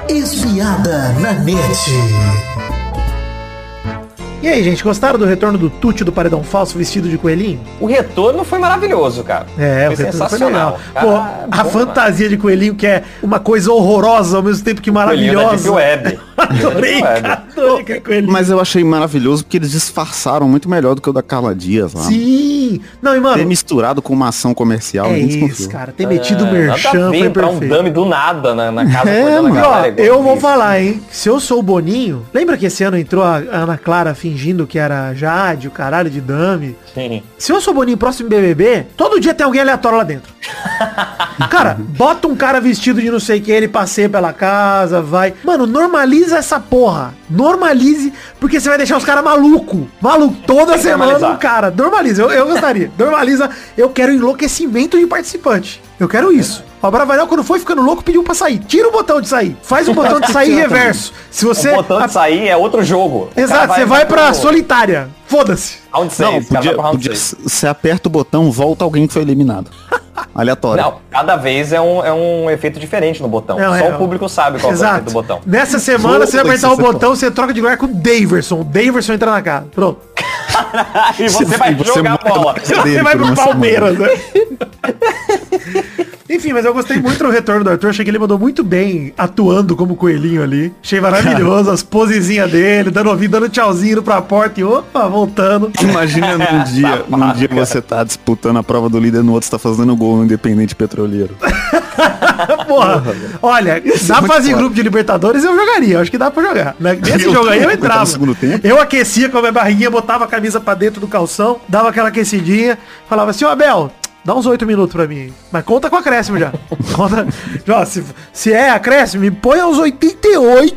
Speaker 5: Espiada na net.
Speaker 3: E aí, gente, gostaram do retorno do Tuti do Paredão Falso vestido de coelhinho?
Speaker 4: O retorno foi maravilhoso, cara.
Speaker 3: É,
Speaker 4: foi
Speaker 3: o retorno foi
Speaker 4: sensacional.
Speaker 3: legal.
Speaker 4: Cara,
Speaker 3: Pô,
Speaker 4: é
Speaker 3: a
Speaker 4: bom,
Speaker 3: fantasia de coelhinho que é uma coisa horrorosa ao mesmo tempo que
Speaker 4: mano.
Speaker 3: Maravilhosa.
Speaker 4: Web.
Speaker 3: Adorei, cara. Adorei aquele coelhinho.
Speaker 2: Mas eu achei maravilhoso porque eles disfarçaram muito melhor do que o da Carla Dias lá.
Speaker 3: Sim. Não, e
Speaker 2: Ter
Speaker 3: mano,
Speaker 2: misturado com uma ação comercial,
Speaker 3: é isso,
Speaker 2: desconfiou.
Speaker 3: cara. Ter metido o
Speaker 4: É, a
Speaker 3: merchan foi
Speaker 4: pra um
Speaker 3: perfeito.
Speaker 4: dummy do nada na, na casa
Speaker 3: É,
Speaker 4: a
Speaker 3: mano. Ó,
Speaker 4: galera, igual
Speaker 3: eu vou
Speaker 4: isso.
Speaker 3: falar, hein? Se eu sou o Boninho, lembra que esse ano entrou a Ana Clara fingindo que era Jade, o caralho de Dami?
Speaker 4: Sim.
Speaker 3: Se eu sou Boninho próximo BBB, todo dia tem alguém aleatório lá dentro. Cara, bota um cara vestido de não sei o que, ele passeia pela casa, vai. Mano, normaliza essa porra. Normalize, porque você vai deixar os caras maluco. Maluco, toda semana um cara. Normaliza, eu, eu gostaria. Normaliza, eu quero enlouquecimento de participante. Eu quero isso. O Bravanel, quando foi ficando louco, pediu pra sair. Tira o botão de sair. Faz o botão de sair reverso. Se você...
Speaker 4: O botão de sair é outro jogo.
Speaker 3: Exato, você vai pra
Speaker 4: pro-
Speaker 3: solitária. Foda-se.
Speaker 4: Round
Speaker 2: Não,
Speaker 4: 6, cara
Speaker 2: podia,
Speaker 4: vai
Speaker 2: você aperta o botão, volta alguém que foi eliminado. Aleatório.
Speaker 4: Não, cada vez é um, é um efeito diferente no botão.
Speaker 3: Não,
Speaker 4: Só
Speaker 3: é,
Speaker 4: o público sabe qual é o efeito do botão.
Speaker 3: Nessa semana você vai apertar o botão, você troca de lugar com o Daverson. O Daverson entra na casa. Pronto.
Speaker 4: E você vai
Speaker 2: você
Speaker 4: jogar bola.
Speaker 2: a dele
Speaker 3: Você vai pro. Palmeiras, né? Enfim, mas eu gostei muito do retorno do Arthur. Achei que ele mandou muito bem atuando como coelhinho ali. Achei maravilhoso as posezinhas dele, dando ouvido, dando tchauzinho indo pra porta e opa, voltando.
Speaker 2: Imagina num dia, num dia você tá disputando a prova do líder, no outro você tá fazendo gol no Independente Petroleiro.
Speaker 3: Porra, olha, dá pra
Speaker 2: muito
Speaker 3: fazer
Speaker 2: foda.
Speaker 3: grupo de Libertadores, eu jogaria. Eu acho que dá pra jogar. né? Nesse
Speaker 2: Eu
Speaker 3: jogo aí eu entrava. Eu aquecia com a minha barriguinha, botava a camisa pra dentro do calção, dava aquela aquecidinha, falava assim, ó Abel, dá uns oito minutos pra mim. Mas conta com acréscimo já. Conta. Já, se, se é acréscimo, me põe aos 88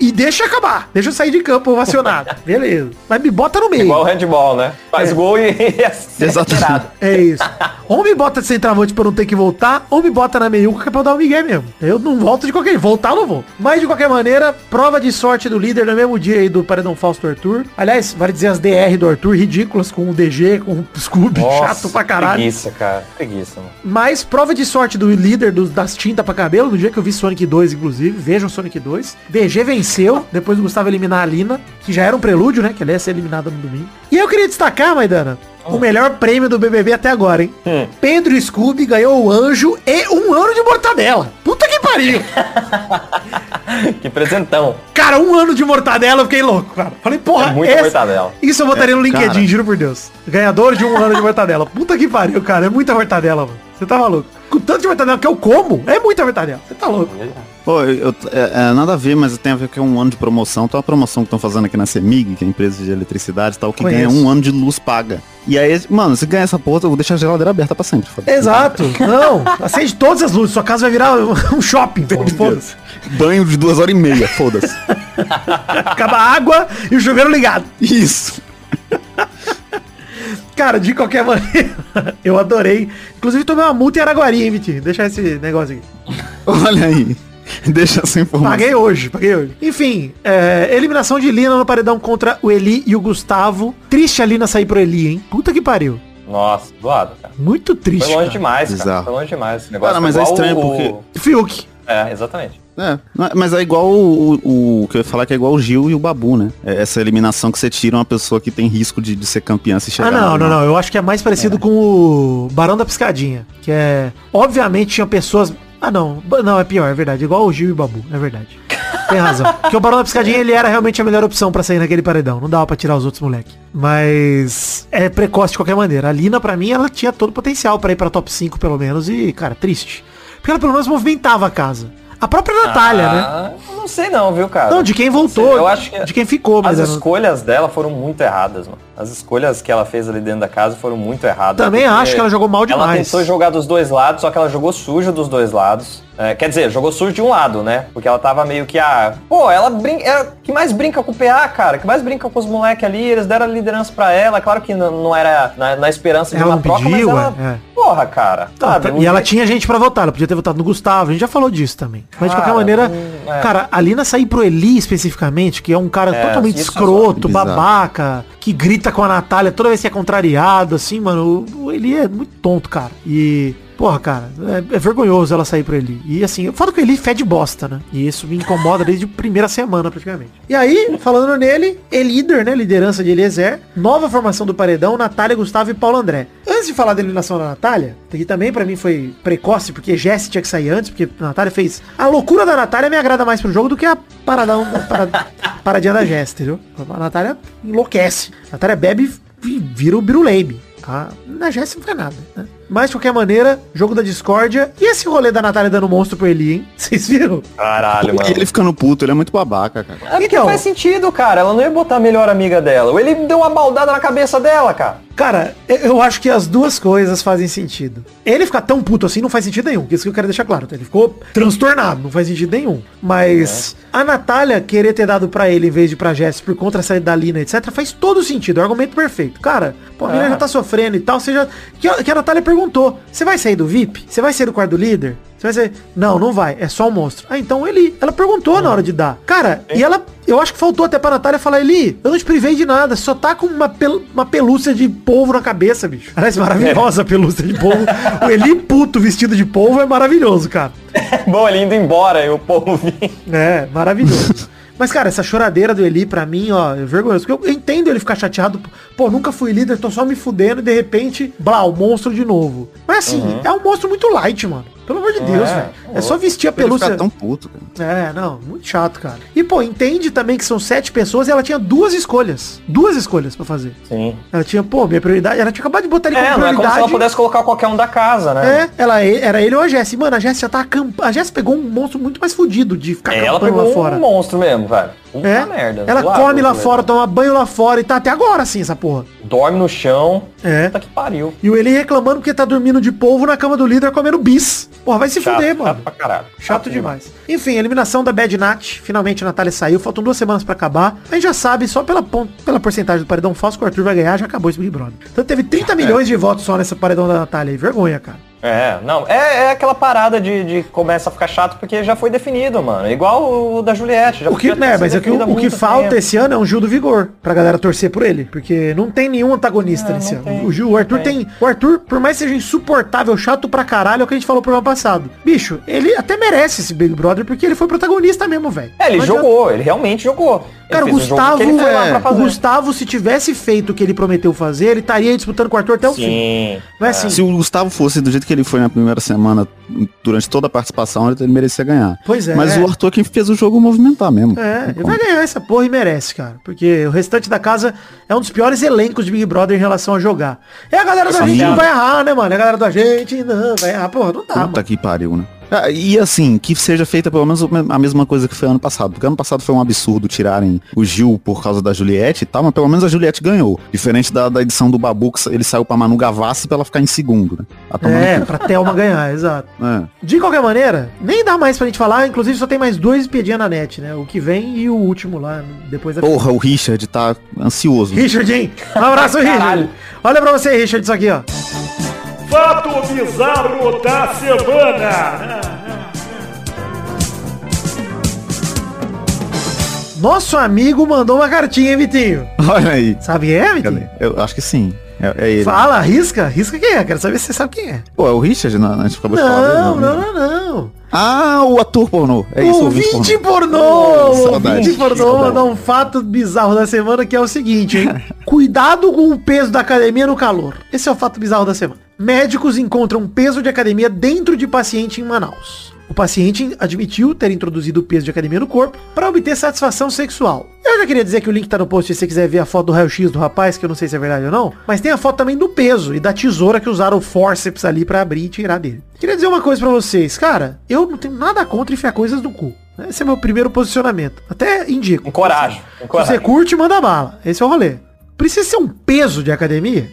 Speaker 3: e deixa acabar. Deixa eu sair de campo ovacionado. Beleza. Mas me bota no meio.
Speaker 4: Igual o handball, né? Faz
Speaker 3: É.
Speaker 4: gol e é
Speaker 2: Exatamente.
Speaker 3: É isso. Ou me bota de centroavante pra eu não ter que voltar, ou me bota na meiuca que é pra eu dar o migué mesmo. Eu não volto de qualquer jeito. Voltar eu não vou. Mas de qualquer maneira, prova de sorte do líder no mesmo dia aí do Paredão Falso do Arthur. Aliás, vale dizer as DR do Arthur, ridículas, com o DG, com o Scooby, chato pra caralho.
Speaker 4: Preguiça, cara. Preguiça, mano.
Speaker 3: Mas prova de sorte do líder dos, das tintas pra cabelo, no dia que eu vi Sonic 2, inclusive. Vejam Sonic 2. DG venceu, depois do Gustavo eliminar a Lina, que já era um prelúdio, né? Que ela ia ser eliminada no domingo. E eu queria destacar, Maidana, o melhor prêmio do BBB até agora, hein?
Speaker 4: Hum.
Speaker 3: Pedro Scooby ganhou o anjo e um ano de mortadela. Puta que pariu!
Speaker 4: Que presentão.
Speaker 3: Cara, um ano de mortadela, eu fiquei louco, cara. Falei, porra,
Speaker 4: É muita mortadela.
Speaker 3: Isso eu botaria no LinkedIn,
Speaker 2: cara.
Speaker 3: juro por Deus. Ganhador de um ano de mortadela. Puta que pariu, cara. É muita mortadela, mano. Você tá maluco. Com tanto de mortadela que eu como, é muita mortadela. Você tá louco.
Speaker 2: Pô, eu, é, é, nada a ver, mas tem a ver com um ano de promoção. Tem uma promoção que estão fazendo aqui na CEMIG, que é a empresa de eletricidade e tal, que
Speaker 3: Conheço.
Speaker 2: ganha um ano de luz paga. E aí, mano, se ganhar essa porra, eu vou deixar a geladeira aberta pra sempre. foda-se.
Speaker 3: Exato. Não, acende todas as luzes. Sua casa vai virar um shopping. Foda-se.
Speaker 2: Banho de duas horas e meia, foda-se.
Speaker 3: Acaba a água e o chuveiro ligado.
Speaker 2: Isso.
Speaker 3: Cara, de qualquer maneira, eu adorei. Inclusive tomei uma multa em Araguari, hein, Vitinho? Deixa esse negócio aqui.
Speaker 2: Olha aí. Deixa essa informação.
Speaker 3: Paguei hoje, paguei hoje. Enfim, é, eliminação de Lina no paredão contra o Eli e o Gustavo. Triste a Lina sair pro Eli, hein? Puta que pariu.
Speaker 4: Nossa, zoado, cara.
Speaker 3: Muito triste.
Speaker 4: Foi longe
Speaker 3: cara.
Speaker 4: demais, cara.
Speaker 2: Bizarro.
Speaker 4: Foi longe demais. Esse negócio
Speaker 2: Cara, mas é
Speaker 4: igual
Speaker 2: estranho
Speaker 4: o-
Speaker 3: Fiuk.
Speaker 4: É, exatamente.
Speaker 2: É, é- mas é igual o, o, o que eu ia falar que é igual o Gil e o Babu, né? É essa eliminação que você tira uma pessoa que tem risco de, de ser campeã se chegar.
Speaker 3: Ah, não, não,
Speaker 2: final.
Speaker 3: não. Eu acho que é mais parecido com o Barão da Piscadinha. Que é. Obviamente tinha pessoas. Ah, não. Não, é pior, é verdade. Igual o Gil e o Babu, é verdade. Tem razão. Porque o Barão da Piscadinha, ele era realmente a melhor opção pra sair naquele paredão. Não dava pra tirar os outros moleque. Mas é precoce de qualquer maneira. A Lina, pra mim, ela tinha todo o potencial pra ir pra top 5, pelo menos. E, cara, triste. Porque ela pelo menos movimentava a casa. A própria Natália, né?
Speaker 4: Não sei não, viu, cara?
Speaker 3: Não, de quem voltou.
Speaker 4: Eu acho que
Speaker 3: de quem ficou, mas
Speaker 4: as
Speaker 3: não-
Speaker 4: escolhas dela foram muito erradas, mano. As escolhas que ela fez ali dentro da casa foram muito erradas.
Speaker 3: Também acho que ela jogou mal
Speaker 4: Ela
Speaker 3: demais.
Speaker 4: tentou jogar dos dois lados, só que ela jogou sujo dos dois lados. É, quer dizer, jogou sujo de um lado, né? Porque ela tava meio que, ah, pô, ela brinca, ela que mais brinca com o PA, cara, que mais brinca com os moleques ali, eles deram a liderança pra ela, claro que não, era na, na esperança de
Speaker 3: Ela
Speaker 4: uma
Speaker 3: não
Speaker 4: troca,
Speaker 3: pediu,
Speaker 4: mas ela,
Speaker 3: é, é.
Speaker 4: porra, cara,
Speaker 3: Tá,
Speaker 4: sabe?
Speaker 3: e ela tinha gente pra votar, ela podia ter votado no Gustavo, a gente já falou disso também. Mas de qualquer
Speaker 4: Cara,
Speaker 3: maneira,
Speaker 4: hum, é.
Speaker 3: cara, a Lina sair pro Eli especificamente, que é um cara
Speaker 4: É,
Speaker 3: totalmente
Speaker 4: é
Speaker 3: escroto, babaca, que grita com a Natália toda vez que é contrariado, assim, mano, o, o Eli é muito tonto, cara. E, porra, cara, é, é vergonhoso ela sair pro Eli. E assim, eu falo que o Eli fede bosta, né? E isso me incomoda desde a primeira semana, praticamente. E aí, falando nele, é líder, né? Liderança de Eliezer, nova formação do paredão, Natália, Gustavo e Paulo André. Antes de falar da eliminação da Natália, que também pra mim foi precoce, porque Jesse tinha que sair antes, porque a Natália fez. A loucura da Natália me agrada mais pro jogo do que a paradão, a parada- paradinha da Jess, entendeu? A Natália enlouquece. A Natália bebe e vira o Biruleibe. A, na Jess não faz nada, né? Mas, de qualquer maneira, jogo da discórdia. E esse rolê da Natália dando monstro pro Eli, hein? Vocês viram?
Speaker 4: Caralho, mano.
Speaker 2: E ele ficando puto, ele é muito babaca, cara.
Speaker 4: É porque
Speaker 3: Então.
Speaker 4: faz sentido, cara. Ela não ia botar a melhor amiga dela. Ele deu uma baldada na cabeça dela, cara.
Speaker 3: Cara, eu- acho que as duas coisas fazem sentido. Ele ficar tão puto assim não faz sentido nenhum. que Isso que eu quero deixar claro. tá? Ele ficou transtornado, não faz sentido nenhum. Mas a Natália querer ter dado pra ele em vez de pra Jess por contra a saída da Lina, etc, faz todo sentido. É um argumento perfeito. Cara, pô, a menina
Speaker 4: É.
Speaker 3: já tá sofrendo e tal. Você já... que, a, que a Natália perguntou. Você vai sair do VIP? Você vai sair do quarto do líder? Você vai ser. Não, não vai. É só um monstro. Ah, então Eli. Ela perguntou na hora de dar. Cara, e ela. Eu acho que faltou até pra Natália falar, Eli, eu não te privei de nada. Só tá com uma, pel uma pelúcia de polvo na cabeça, bicho. Aliás, maravilhosa a pelúcia de polvo. o Eli puto vestido de polvo é maravilhoso, cara.
Speaker 4: Bom, ele indo embora e o povo vinha.
Speaker 3: É, maravilhoso. Mas, cara, essa choradeira do Eli, pra mim, ó, é vergonhoso. Porque eu entendo ele ficar chateado. Pô, nunca fui líder, tô só me fudendo e de repente, blá, o monstro de novo. Mas assim, é um monstro muito light, mano. Pelo amor de Deus,
Speaker 4: É,
Speaker 3: velho. É só vestir a pelúcia.
Speaker 2: tão puto, cara.
Speaker 3: É, não, muito chato, cara. E, pô, entende também que são sete pessoas e ela tinha duas escolhas. Duas escolhas pra fazer.
Speaker 4: Sim.
Speaker 3: Ela tinha, pô, minha prioridade. Ela tinha acabado de botar ele como
Speaker 4: É, não é como se
Speaker 3: prioridade.
Speaker 4: ela pudesse colocar qualquer um da casa, né?
Speaker 3: É, ela, era ele ou a Jess. Mano, a Jess já tá acamp... A Jess pegou um monstro muito mais fudido de ficar
Speaker 4: É, ela
Speaker 3: acampando
Speaker 4: pegou
Speaker 3: lá fora.
Speaker 4: um monstro mesmo, velho. Puta
Speaker 3: É,
Speaker 4: merda.
Speaker 3: ela come lá
Speaker 4: velho.
Speaker 3: fora, toma banho lá fora e tá até agora assim, essa porra.
Speaker 4: Dorme no chão.
Speaker 3: É.
Speaker 4: Puta que pariu.
Speaker 3: E o Eli reclamando porque tá dormindo de polvo na cama do líder comendo bis. Porra, vai se
Speaker 4: Chato,
Speaker 3: fuder,
Speaker 4: chato
Speaker 3: mano.
Speaker 4: pra caralho.
Speaker 3: Chato demais. Enfim, eliminação da Bad Nat. Finalmente a Natália saiu. Faltam duas semanas pra acabar. A gente já sabe, só pela, pela porcentagem do paredão falso que o Arthur vai ganhar, já acabou esse Big Brother. Então teve 30 milhões de votos só nessa paredão da Natália. Vergonha, cara.
Speaker 4: É, não, é, é aquela parada de, de começa a ficar chato porque já foi definido, mano. Igual o da Juliette. Já
Speaker 3: O que, né, mas é que o, o que falta
Speaker 4: tempo.
Speaker 3: esse ano é um Gil do Vigor, pra galera torcer por ele. Porque não tem nenhum antagonista
Speaker 4: Não,
Speaker 3: nesse
Speaker 4: não
Speaker 3: ano.
Speaker 4: tem,
Speaker 3: o, Gil, o Arthur tem.
Speaker 4: tem.
Speaker 3: O Arthur, por mais que seja insuportável, chato pra caralho, é o que a gente falou pro ano passado. Bicho, ele até merece esse Big Brother porque ele foi protagonista mesmo, velho.
Speaker 4: É, ele
Speaker 3: Não adianta-
Speaker 4: jogou, ele realmente jogou.
Speaker 3: Cara, o
Speaker 4: um
Speaker 3: Gustavo,
Speaker 4: lá
Speaker 3: é, o. Gustavo, se tivesse feito o que ele prometeu fazer, ele estaria disputando com o Arthur até o fim.
Speaker 4: Sim.
Speaker 3: Não é assim?
Speaker 2: Se o Gustavo fosse do jeito que ele foi na primeira semana, durante toda a participação, ele merecia ganhar.
Speaker 3: Pois é.
Speaker 2: Mas o Arthur quem fez o jogo movimentar mesmo.
Speaker 3: É, ele vai ganhar essa porra e merece, cara. Porque o restante da casa é um dos piores elencos de Big Brother em relação a jogar. É a galera da gente não vai errar, né, mano? É a galera da gente não vai errar. Porra, não dá,
Speaker 2: Puta
Speaker 3: mano.
Speaker 2: que pariu, né? Ah, E assim, que seja feita pelo menos a mesma coisa que foi ano passado. Porque ano passado foi um absurdo tirarem o Gil por causa da Juliette e tal, mas pelo menos a Juliette ganhou. Diferente da, da edição do Babu, que ele saiu pra Manu Gavassi pra ela ficar em segundo, né? Tomando
Speaker 3: É, pra Thelma ganhar, exato.
Speaker 2: É.
Speaker 3: De qualquer maneira, nem dá mais pra gente falar. Inclusive só tem mais dois pedinhos na net, né? O que vem e o último lá, depois da...
Speaker 2: Porra, o Richard tá ansioso.
Speaker 3: Richard, hein? Um abraço, Richard.
Speaker 4: Caralho.
Speaker 3: Olha pra você, Richard, isso aqui, ó.
Speaker 6: Fato bizarro da semana.
Speaker 3: Nosso amigo mandou uma cartinha, hein, Vitinho?
Speaker 2: Olha aí.
Speaker 3: Sabe quem é, Vitinho?
Speaker 2: Eu acho que sim. É, é ele.
Speaker 3: Fala, risca, risca quem é. Quero saber se você sabe quem é.
Speaker 2: Pô, é o Richard? Não, a gente acabou de falar dele.
Speaker 3: Não,
Speaker 2: né?
Speaker 3: não, não, não.
Speaker 2: Ah, o ator pornô. É isso, o
Speaker 3: ouvinte pornô!
Speaker 2: Oh,
Speaker 3: O
Speaker 2: saudade,
Speaker 3: ouvinte pornô mandou um fato bizarro da semana que é o seguinte, hein? Cuidado com o peso da academia no calor. Esse é o fato bizarro da semana. Médicos encontram peso de academia dentro de paciente em Manaus. O paciente admitiu ter introduzido o peso de academia no corpo para obter satisfação sexual. Eu já queria dizer que o link tá no post se você quiser ver a foto do raio-x do rapaz, que eu não sei se é verdade ou não, mas tem a foto também do peso e da tesoura que usaram o forceps ali para abrir e tirar dele. Queria dizer uma coisa para vocês, cara, eu não tenho nada contra enfiar coisas no cu. Esse é meu primeiro posicionamento. Até indico.
Speaker 4: Encorajo.
Speaker 3: Se você curte, manda bala. Esse é o rolê. Precisa ser um peso de academia?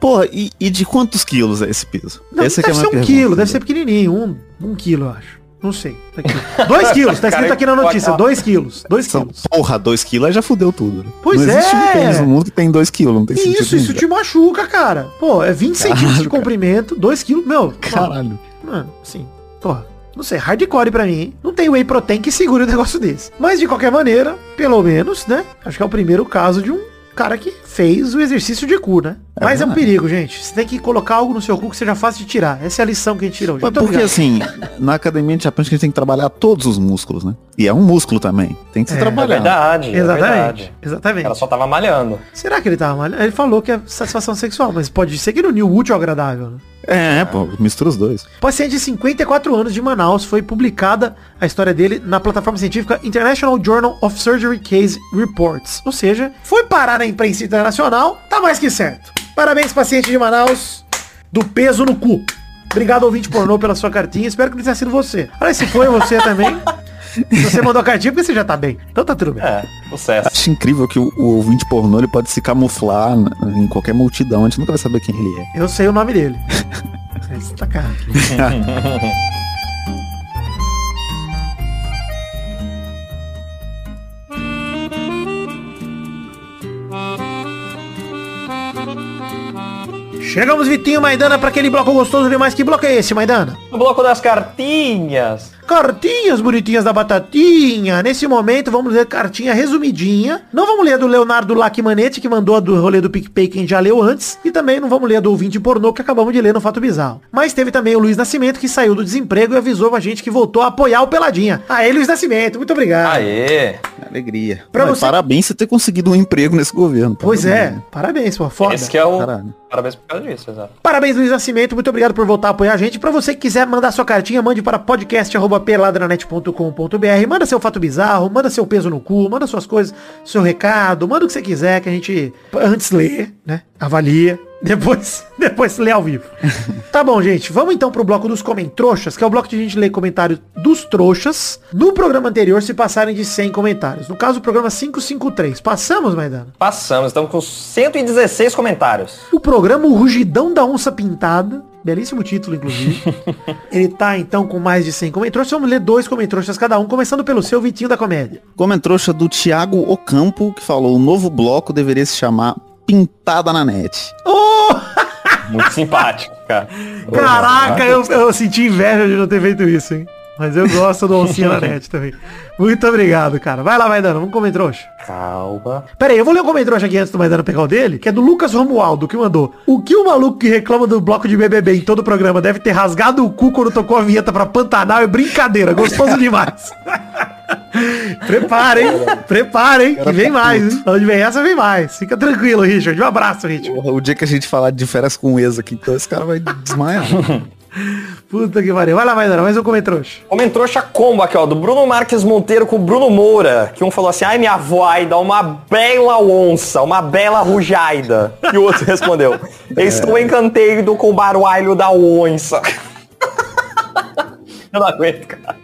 Speaker 2: Porra, e, e de quantos quilos é esse peso?
Speaker 3: Não,
Speaker 2: Essa que é
Speaker 3: deve
Speaker 2: a
Speaker 3: ser um
Speaker 2: minha
Speaker 3: quilo,
Speaker 2: pergunta.
Speaker 3: deve ser pequenininho. Um, um quilo, eu acho. Não sei. Tá aqui. Dois quilos, tá escrito aqui na notícia. Dois quilos. Dois
Speaker 2: São,
Speaker 3: quilos.
Speaker 2: porra, 2 quilos aí já fudeu tudo. né?
Speaker 3: Pois
Speaker 2: não existe
Speaker 3: é.
Speaker 2: um tênis no mundo que tem 2 quilos, não tem sentido
Speaker 3: Isso, isso
Speaker 2: nenhum.
Speaker 3: te machuca, cara. Pô, é 20 centímetros de
Speaker 2: cara.
Speaker 3: comprimento, 2 quilos. Meu,
Speaker 2: Caralho.
Speaker 3: Mano, assim, porra. Não sei, hardcore pra mim, hein? Não tem whey protein que segure um negócio desse. Mas de qualquer maneira, pelo menos, né? Acho que é o primeiro caso de um cara que fez o exercício de cu, né?
Speaker 2: É
Speaker 3: Mas é um
Speaker 2: verdade.
Speaker 3: perigo, gente. Você tem que colocar algo no seu cu que seja fácil de tirar. Essa é a lição que a gente tira hoje.
Speaker 2: Mas porque
Speaker 3: obrigado.
Speaker 2: assim, na academia aprende que a gente tem que trabalhar todos os músculos, né? E é um músculo também. Tem que se
Speaker 3: É,
Speaker 4: É
Speaker 2: trabalhar.
Speaker 4: verdade. É
Speaker 3: Exatamente.
Speaker 4: verdade.
Speaker 3: Exatamente.
Speaker 4: Ela só tava malhando.
Speaker 3: Será que ele tava malhando? Ele falou que é satisfação sexual, mas pode ser que ele uniu o útil agradável, né?
Speaker 2: É, pô, mistura os dois.
Speaker 3: Paciente de 54 anos de Manaus foi publicada a história dele na plataforma científica International Journal of Surgery Case Reports. Ou seja, foi parar na imprensa internacional, tá mais que certo. Parabéns, paciente de Manaus, do peso no cu. Obrigado, ouvinte pornô, pela sua cartinha. Espero que não tenha sido você. Olha, se foi você também. Se você mandou a cartinha, porque você já tá bem. Então tá tudo bem.
Speaker 4: É, sucesso.
Speaker 2: Acho incrível que o, o ouvinte pornô ele pode se camuflar em qualquer multidão. A gente nunca vai saber quem ele é.
Speaker 3: Eu sei o nome dele. Esse tá cara. Chegamos, Vitinho Maidana, para aquele bloco gostoso demais. Que bloco é esse, Maidana?
Speaker 4: O bloco das cartinhas.
Speaker 3: Cartinhas bonitinhas da batatinha. Nesse momento, vamos ler cartinha resumidinha. Não vamos ler a do Leonardo Lacmanetti, que mandou a do rolê do PicPay, quem já leu antes. E também não vamos ler a do ouvinte pornô, que acabamos de ler no Fato Bizarro. Mas teve também o Luiz Nascimento, que saiu do desemprego e avisou a gente que voltou a apoiar o Peladinha. Aê, Luiz Nascimento, muito obrigado.
Speaker 4: Aê.
Speaker 2: Alegria.
Speaker 3: Você-
Speaker 2: Parabéns você ter conseguido um emprego nesse governo.
Speaker 3: Pois é,
Speaker 2: Parabéns.
Speaker 3: parabéns, pô, foda.
Speaker 4: Esse que é o...
Speaker 2: Caralho.
Speaker 4: Parabéns por causa disso, exato.
Speaker 3: Parabéns, Luiz Nascimento. Muito obrigado por voltar a apoiar a gente. Pra você que quiser mandar sua cartinha, mande para podcast.peladranet.com.br. Manda seu fato bizarro, manda seu peso no cu, manda suas coisas, seu recado, manda o que você quiser que a gente antes lê, né? Avalia. Depois, depois lê ao vivo. tá bom, gente. Vamos então pro bloco dos comentroxas, que é o bloco que a gente lê comentários dos trouxas. No programa anterior, se passarem de 100 comentários. No caso, o programa 553. Passamos, Maidana?
Speaker 4: Passamos, estamos com 116 comentários.
Speaker 3: O programa O Rugidão da Onça Pintada. Belíssimo título, inclusive. Ele tá, então, com mais de 100 comentroxas. Vamos ler dois comentroxas cada um, começando pelo seu Vitinho da Comédia.
Speaker 2: Comentrouxa do Thiago Ocampo, que falou o novo bloco deveria se chamar Pintada na Net.
Speaker 3: Oh!
Speaker 4: Muito simpático, cara.
Speaker 3: Caraca, eu, eu senti inveja de não ter feito isso, hein? Mas eu gosto do Oncinha na Net também. Muito obrigado, cara. Vai lá, Maidana, vamos comer trouxa.
Speaker 4: Calma.
Speaker 3: Pera aí, eu vou ler um comentário aqui antes do Maidana pegar o dele, que é do Lucas Romualdo, que mandou. O que o maluco que reclama do bloco de BBB em todo o programa deve ter rasgado o cu quando tocou a vinheta pra Pantanal é brincadeira, gostoso demais. Preparem, preparem, que vem mais, hein? Onde vem essa, vem mais. Fica tranquilo, Richard. Um abraço, Richard.
Speaker 2: O dia que a gente falar de férias com o ex aqui, então esse cara vai desmaiar.
Speaker 3: Puta que pariu. Vai lá, Maidana, mais um comentrouxa.
Speaker 4: Comentrouxa combo aqui, ó, do Bruno Marques Monteiro com o Bruno Moura. Que um falou assim, ai minha avó aí dá uma bela onça, uma bela rujaida. E o outro respondeu, estou encantado com o barulho da onça. Eu não aguento, cara.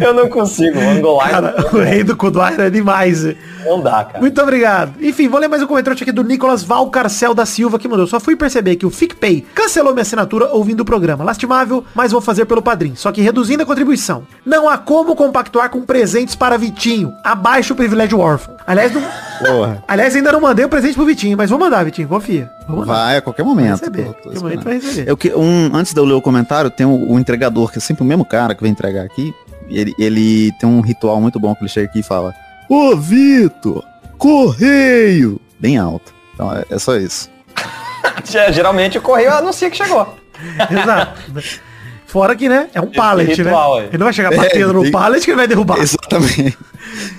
Speaker 4: Eu não consigo, o Angolai
Speaker 3: Cara, o rei do Kuduaira é demais.
Speaker 4: não dá, cara.
Speaker 3: Muito obrigado. Enfim, vou ler mais um comentário aqui do Nicolas Valcarcel da Silva que mandou. Só fui perceber que o FicPay cancelou minha assinatura ouvindo o programa. Lastimável, mas vou fazer pelo padrinho. Só que reduzindo a contribuição. Não há como compactuar com presentes para Vitinho. Abaixo o privilégio órfão. Aliás, não...
Speaker 2: Porra.
Speaker 3: Aliás, ainda não mandei o presente pro Vitinho, mas vou mandar, Vitinho. Confia.
Speaker 2: Vai a qualquer momento.
Speaker 3: receber.
Speaker 2: Tô- tô
Speaker 3: Qualquer momento vai receber.
Speaker 2: Eu que, um, antes de eu ler o comentário, tem o, o entregador, que é sempre o mesmo cara que vem entregar aqui. Ele, ele tem um ritual muito bom que ele chega aqui e fala: Ô Vitor, correio! Bem alto. Então é, é só isso.
Speaker 4: Ge- Geralmente o correio anuncia que chegou.
Speaker 3: Exato. Fora que, né? É um pallet, né?
Speaker 4: aí.
Speaker 3: Ele não vai chegar batendo
Speaker 2: É,
Speaker 3: no
Speaker 2: tem-
Speaker 3: pallet que ele vai derrubar.
Speaker 2: Exatamente.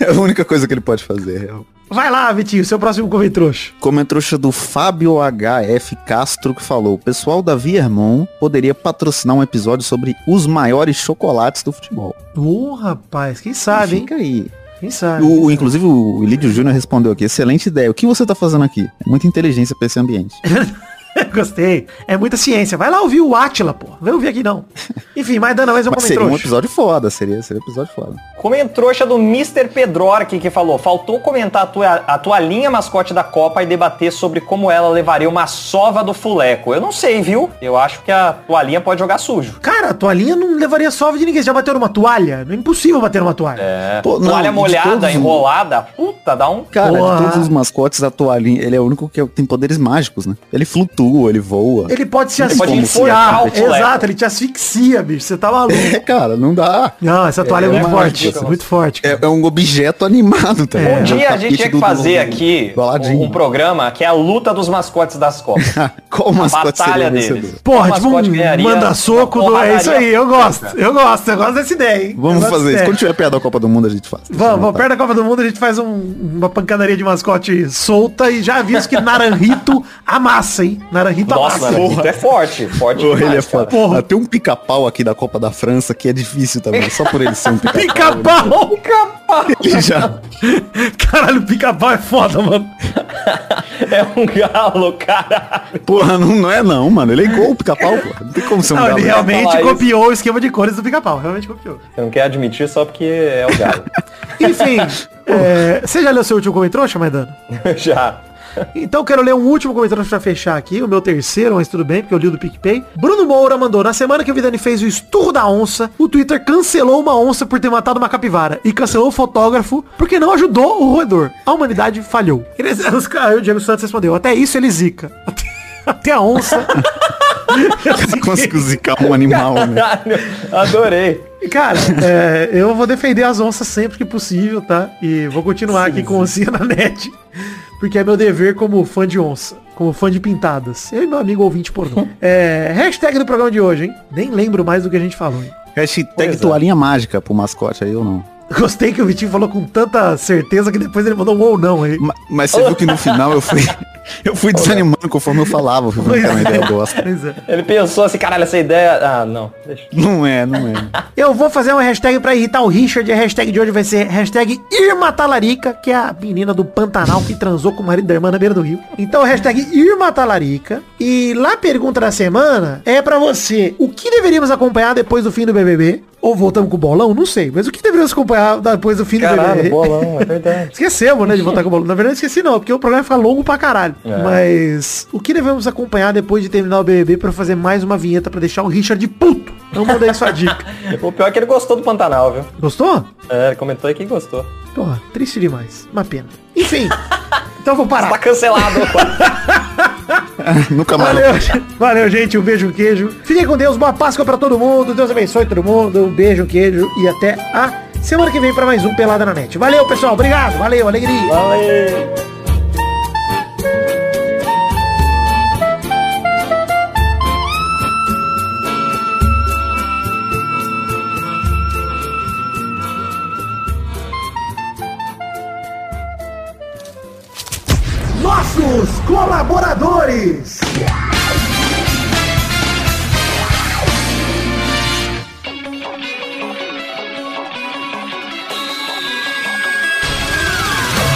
Speaker 2: É a única coisa que ele pode fazer.
Speaker 3: Vai lá, Vitinho, seu próximo comentrouxa.
Speaker 2: Comentrouxa do Fábio HF Castro que falou: o pessoal da Viermon poderia patrocinar um episódio sobre os maiores chocolates do futebol.
Speaker 3: Ô, rapaz, quem sabe, hein?
Speaker 2: Fica aí.
Speaker 3: Quem sabe?
Speaker 2: O, inclusive o Lídio Júnior respondeu aqui: excelente ideia. O que você tá fazendo aqui? É muita inteligência pra esse ambiente.
Speaker 3: Gostei. É muita ciência. Vai lá ouvir o Atila, pô. Vai ouvir aqui não. Enfim, mas dando mais um
Speaker 2: Mas seria um episódio foda, seria, seria um episódio foda.
Speaker 4: Comentrouxa do Mr. Pedrork que falou, faltou comentar a tua, a tua linha mascote da Copa e debater sobre como ela levaria uma sova do fuleco. Eu não sei, viu? Eu acho que a toalhinha pode jogar sujo.
Speaker 3: Cara, a toalhinha não levaria sova de ninguém. Você já bateu numa toalha? Não é impossível bater numa toalha.
Speaker 4: É,
Speaker 2: Pô, não,
Speaker 4: toalha molhada,
Speaker 2: todos
Speaker 4: enrolada, puta, dá um...
Speaker 2: Cara,
Speaker 3: Porra.
Speaker 2: de todos os mascotes, a toalhinha, ele é o único que tem poderes mágicos, né? Ele flutua, ele voa.
Speaker 3: Ele pode se
Speaker 4: pode
Speaker 3: asfixiar. Exato, ele te asfixia, bicho. Você tá maluco.
Speaker 2: É, cara, não dá.
Speaker 3: Não, essa toalha é,
Speaker 4: É,
Speaker 3: muito forte. muito forte.
Speaker 2: É, é um objeto animado, tá
Speaker 3: É.
Speaker 4: Um dia a gente tinha que fazer
Speaker 2: do-
Speaker 4: aqui um, um programa que é a luta dos mascotes das Copas.
Speaker 2: Qual mascote seria
Speaker 4: Batalha deles.
Speaker 3: Porra, tipo um manda-soco do... É isso aí, eu gosto. Eu gosto, eu gosto dessa ideia, hein?
Speaker 2: Vamos fazer isso. Quando tiver perto da Copa do Mundo, a gente faz.
Speaker 3: Vamos, vamos, perto da Copa do Mundo a gente faz um- uma pancadaria de mascote solta e já aviso que Naranjito amassa, hein? Naranjito
Speaker 4: Nossa,
Speaker 3: amassa.
Speaker 4: mano, Rito é forte, forte
Speaker 2: Porra, ele é
Speaker 4: demais, cara.
Speaker 2: foda.
Speaker 3: Porra.
Speaker 2: Ah, Tem um pica-pau aqui da Copa da França que é difícil também, só por ele ser um pica-pau.
Speaker 3: Pica-pau!
Speaker 2: Ele já...
Speaker 3: Caralho, pica-pau é foda, mano.
Speaker 4: É um galo, cara.
Speaker 2: Porra, não, não é não, mano. Ele é igual o pica-pau, pô. Não tem como ser um
Speaker 3: Não,
Speaker 2: galo.
Speaker 3: ele realmente
Speaker 4: falar isso.
Speaker 3: copiou o esquema de cores do pica-pau. Realmente copiou.
Speaker 4: Você não quer admitir só porque é o galo.
Speaker 3: Enfim, é, você já leu seu último comentário, Maidano?
Speaker 4: Já.
Speaker 3: Então quero ler um último comentário pra fechar aqui, o meu terceiro, mas tudo bem, porque eu li o do PicPay. Bruno Moura mandou, na semana que o Vidani fez o esturro da onça, o Twitter cancelou uma onça por ter matado uma capivara e cancelou o fotógrafo porque não ajudou o roedor. A humanidade falhou. Eles, os, aí o Diego Santos respondeu, até isso ele zica. Até, até a onça.
Speaker 2: Conseguiu zicar um animal, né?
Speaker 4: Caralho, adorei.
Speaker 3: Cara, é, eu vou defender as onças sempre que possível, tá? E vou continuar aqui com oncinha na net. Porque é meu dever como fã de onça. Como fã de pintadas. Eu e meu amigo ouvinte pornô. É, hashtag do programa de hoje, hein? Nem lembro mais do que a gente falou, hein?
Speaker 2: Hashtag
Speaker 4: Pois é.
Speaker 2: toalhinha mágica pro mascote aí ou não.
Speaker 3: Gostei que o Vitinho falou com tanta certeza que depois ele mandou um ou não aí.
Speaker 2: Ma- Mas você viu que no final eu fui. Eu fui desanimando conforme eu falava. Uma ideia bosta.
Speaker 3: Pois é.
Speaker 4: Ele pensou assim, caralho, essa ideia... Ah, não. Deixa.
Speaker 2: Não é, não é.
Speaker 3: Eu vou fazer uma hashtag pra irritar o Richard. E a hashtag de hoje vai ser hashtag Irma Talarica, que é a menina do Pantanal que transou com o marido da irmã na beira do rio. Então, hashtag Irma Talarica. E lá a pergunta da semana é pra você. O que deveríamos acompanhar depois do fim do BBB? Ou voltamos com o bolão? Não sei. Mas o que deveríamos acompanhar depois do fim do
Speaker 4: Caralho,
Speaker 3: BBB?
Speaker 4: bolão, é verdade.
Speaker 3: Esquecemos, né, de voltar com o bolão. Na verdade, esqueci não, porque o programa fica longo pra caralho. Mas o que devemos acompanhar depois de terminar o BBB pra fazer mais uma vinheta pra deixar o Richard puto? Manda aí sua dica.
Speaker 4: O pior é que ele gostou do Pantanal, viu?
Speaker 3: Gostou?
Speaker 4: É, ele comentou aí que gostou.
Speaker 3: Porra, triste demais. Uma pena. Enfim. então eu vou
Speaker 4: Tá
Speaker 3: parar.
Speaker 4: cancelado.
Speaker 2: Nunca mais.
Speaker 3: Valeu, valeu, gente. Um beijo, um queijo. Fiquem com Deus. Boa Páscoa pra todo mundo. Deus abençoe todo mundo. Um beijo, um queijo. E até a semana que vem pra mais um Pelada na Net. Valeu, pessoal. Obrigado. Valeu, alegria.
Speaker 4: Valeu.
Speaker 5: Nossos colaboradores.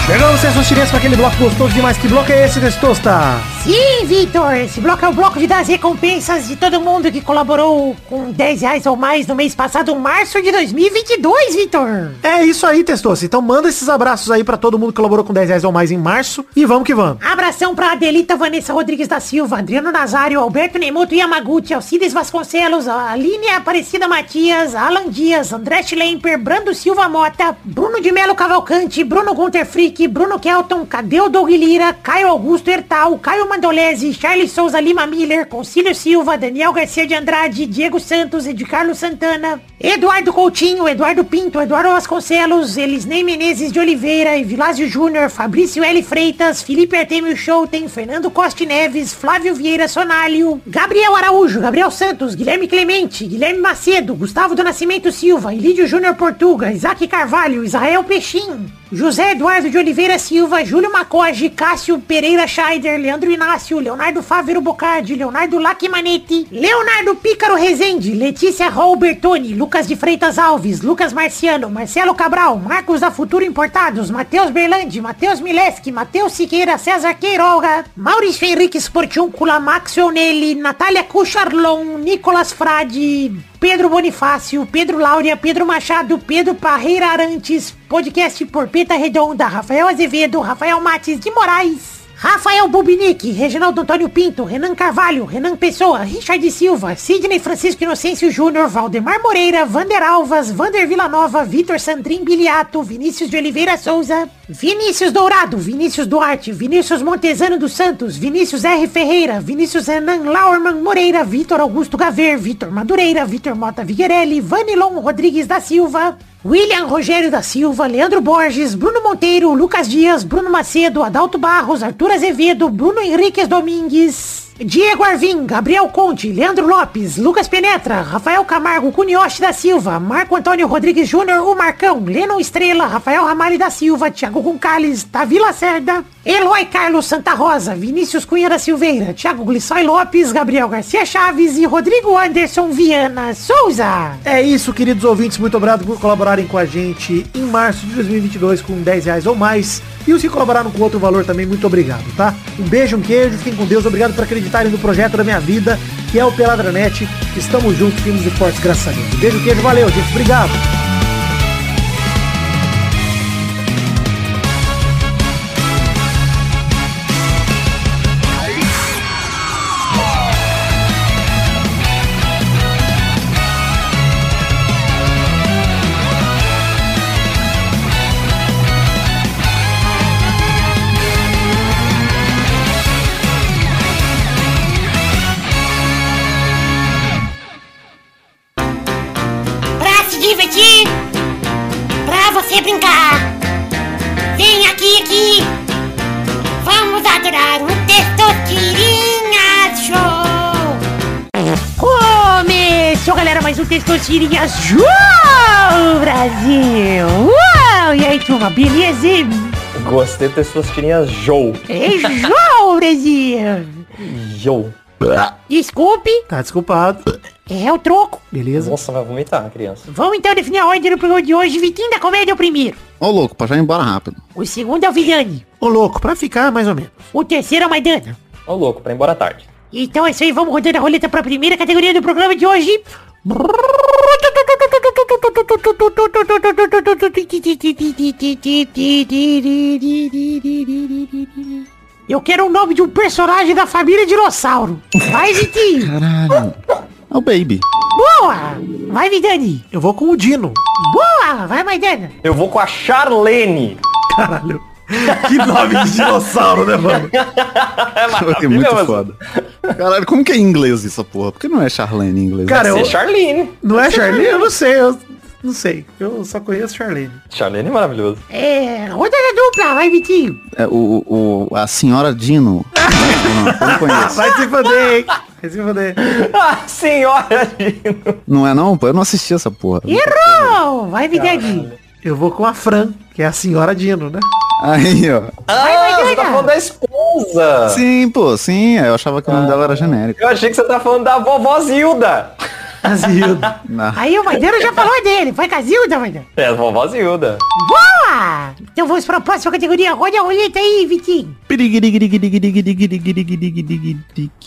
Speaker 3: Chegamos, Sessões Chinesas, pra aquele bloco gostoso demais. Que bloco é esse, Testosta?
Speaker 7: Sim, Vitor, esse bloco é o bloco de dar as recompensas de todo mundo que colaborou com 10 reais ou mais no mês passado, março de 2022, Vitor.
Speaker 3: É isso aí, Testosta. Então manda esses abraços aí pra todo mundo que colaborou com 10 reais ou mais em março. E vamos que vamos.
Speaker 7: Abração pra Adelita Vanessa Rodrigues da Silva, Adriano Nazário, Alberto Nemoto Yamaguchi, Alcides Vasconcelos, Aline Aparecida Matias, Alan Dias, André Schlemper, Brando Silva Mota, Bruno de Melo Cavalcante, Bruno Gunter Frick, Bruno Kelton, Cadeu Doug Lira, Caio Augusto Hertal, Caio Mandolese, Charles Souza Lima Miller, Concílio Silva, Daniel Garcia de Andrade, Diego Santos, Ed Carlos Santana, Eduardo Coutinho, Eduardo Pinto, Eduardo Vasconcelos, Elisnei Menezes de Oliveira, Evilásio Júnior, Fabrício L. Freitas, Felipe Artemio Schouten, Fernando Costa Neves, Flávio Vieira Sonalho, Gabriel Araújo, Gabriel Santos, Guilherme Clemente, Guilherme Macedo, Gustavo do Nascimento Silva, Ilídio Júnior Portuga, Isaac Carvalho, Israel Peixinho, José Eduardo de Oliveira Silva, Júlio Macoge, Cássio Pereira Scheider, Leandro Inácio, Leonardo Fávero Bocardi, Leonardo Lacmanetti, Leonardo Pícaro Rezende, Letícia Robertoni, Lucas de Freitas Alves, Lucas Marciano, Marcelo Cabral, Marcos da Futuro Importados, Matheus Berlandi, Matheus Mileski, Matheus Siqueira, César Queiroga, Maurício Henrique Sportiúncula, Max Onelli, Natália Cucharlon, Nicolas Frade, Pedro Bonifácio, Pedro Laura, Pedro Machado, Pedro Parreira Arantes, podcast Porpeta Redonda, Rafael Azevedo, Rafael Mates de Moraes, Rafael Bubinique, Reginaldo Antônio Pinto, Renan Carvalho, Renan Pessoa, Richard Silva, Sidney Francisco Inocêncio Júnior, Valdemar Moreira, Vander Alvas, Vander Villanova, Vitor Sandrin Biliato, Vinícius de Oliveira Souza, Vinícius Dourado, Vinícius Duarte, Vinícius Montezano dos Santos, Vinícius R. Ferreira, Vinícius Renan Laurman Moreira, Vitor Augusto Gaver, Vitor Madureira, Vitor Mota Viguerelli, Vanilon Rodrigues da Silva, William Rogério da Silva, Leandro Borges, Bruno Monteiro, Lucas Dias, Bruno Macedo, Adalto Barros, Arthur Azevedo, Bruno Henriques Domingues, Diego Arvim, Gabriel Conte, Leandro Lopes, Lucas Penetra, Rafael Camargo, Cunioche da Silva, Marco Antônio Rodrigues Júnior, o Marcão, Lennon Estrela, Rafael Ramalho da Silva, Thiago Goncalves, Davi Lacerda, Eloy Carlos Santa Rosa, Vinícius Cunha da Silveira, Thiago Glissói Lopes, Gabriel Garcia Chaves e Rodrigo Anderson Viana Souza.
Speaker 3: É isso, queridos ouvintes. Muito obrigado por colaborarem com a gente em março de 2022 com 10 reais ou mais. E os que colaboraram com outro valor também, muito obrigado, tá? Um beijo, um queijo, fiquem com Deus. Obrigado por acreditarem no projeto da minha vida, que é o Peladranet. Estamos juntos, firmes e fortes, graças a Deus. Um beijo, queijo, valeu, gente. Obrigado.
Speaker 7: Beleza?
Speaker 4: Gostei das suas tirinhas Joe.
Speaker 7: É Show Brasil!
Speaker 4: Joe.
Speaker 7: Desculpe,
Speaker 3: Tá desculpado.
Speaker 7: é o troco.
Speaker 3: Beleza.
Speaker 4: Nossa, vai vomitar, criança.
Speaker 7: Vamos então definir a ordem do programa de hoje. Vitinho da Comédia é o primeiro.
Speaker 2: Ô, louco, pra já ir embora rápido.
Speaker 7: O segundo é o Vilhane.
Speaker 3: Ô, louco, pra ficar mais ou menos.
Speaker 7: O terceiro é o Maidana.
Speaker 4: Ô, louco, pra ir embora tarde.
Speaker 7: Então é isso aí, vamos rodando a roleta para a primeira categoria do programa de hoje. Eu quero o nome de um personagem da família Dinossauro. Vai, Vitinho.
Speaker 2: Caralho. É o Baby.
Speaker 7: Boa. Vai, Vidani.
Speaker 3: Eu vou com o Dino.
Speaker 7: Boa. Vai, Maidana.
Speaker 4: Eu vou com a Charlene.
Speaker 3: Caralho. Que nome de dinossauro, né, mano?
Speaker 2: É muito foda. Caralho, como que é em inglês essa porra? Por que não é Charlene em inglês?
Speaker 3: Cara, eu,
Speaker 4: Charlene.
Speaker 3: não é Charlene? Eu não sei, eu não sei. Eu só conheço Charlene.
Speaker 4: Charlene é maravilhoso.
Speaker 7: É, rodada dupla. Vai, Vitinho.
Speaker 2: É o, o, a senhora Dino. não, eu não conheço.
Speaker 3: Vai se foder, hein? Vai se foder.
Speaker 4: Ah, senhora Dino.
Speaker 2: Não é não, pô? Eu não assisti essa porra.
Speaker 7: Errou. Vai, Vidani.
Speaker 3: Eu vou com a Fran, que é a senhora Dino, né?
Speaker 2: Aí, ó.
Speaker 4: Ah, você tá falando da esposa.
Speaker 2: Sim, pô, sim. Eu achava que o nome dela era genérico.
Speaker 4: Eu achei que você tá falando da vovó Zilda.
Speaker 3: A Zilda.
Speaker 2: Ah,
Speaker 7: Aí o Maidana já falou dele. Foi com a Zilda, Maidana.
Speaker 4: É, a vovó Zilda.
Speaker 7: Boa! Então vamos para a próxima categoria. Roda a roleta aí, Vitinho.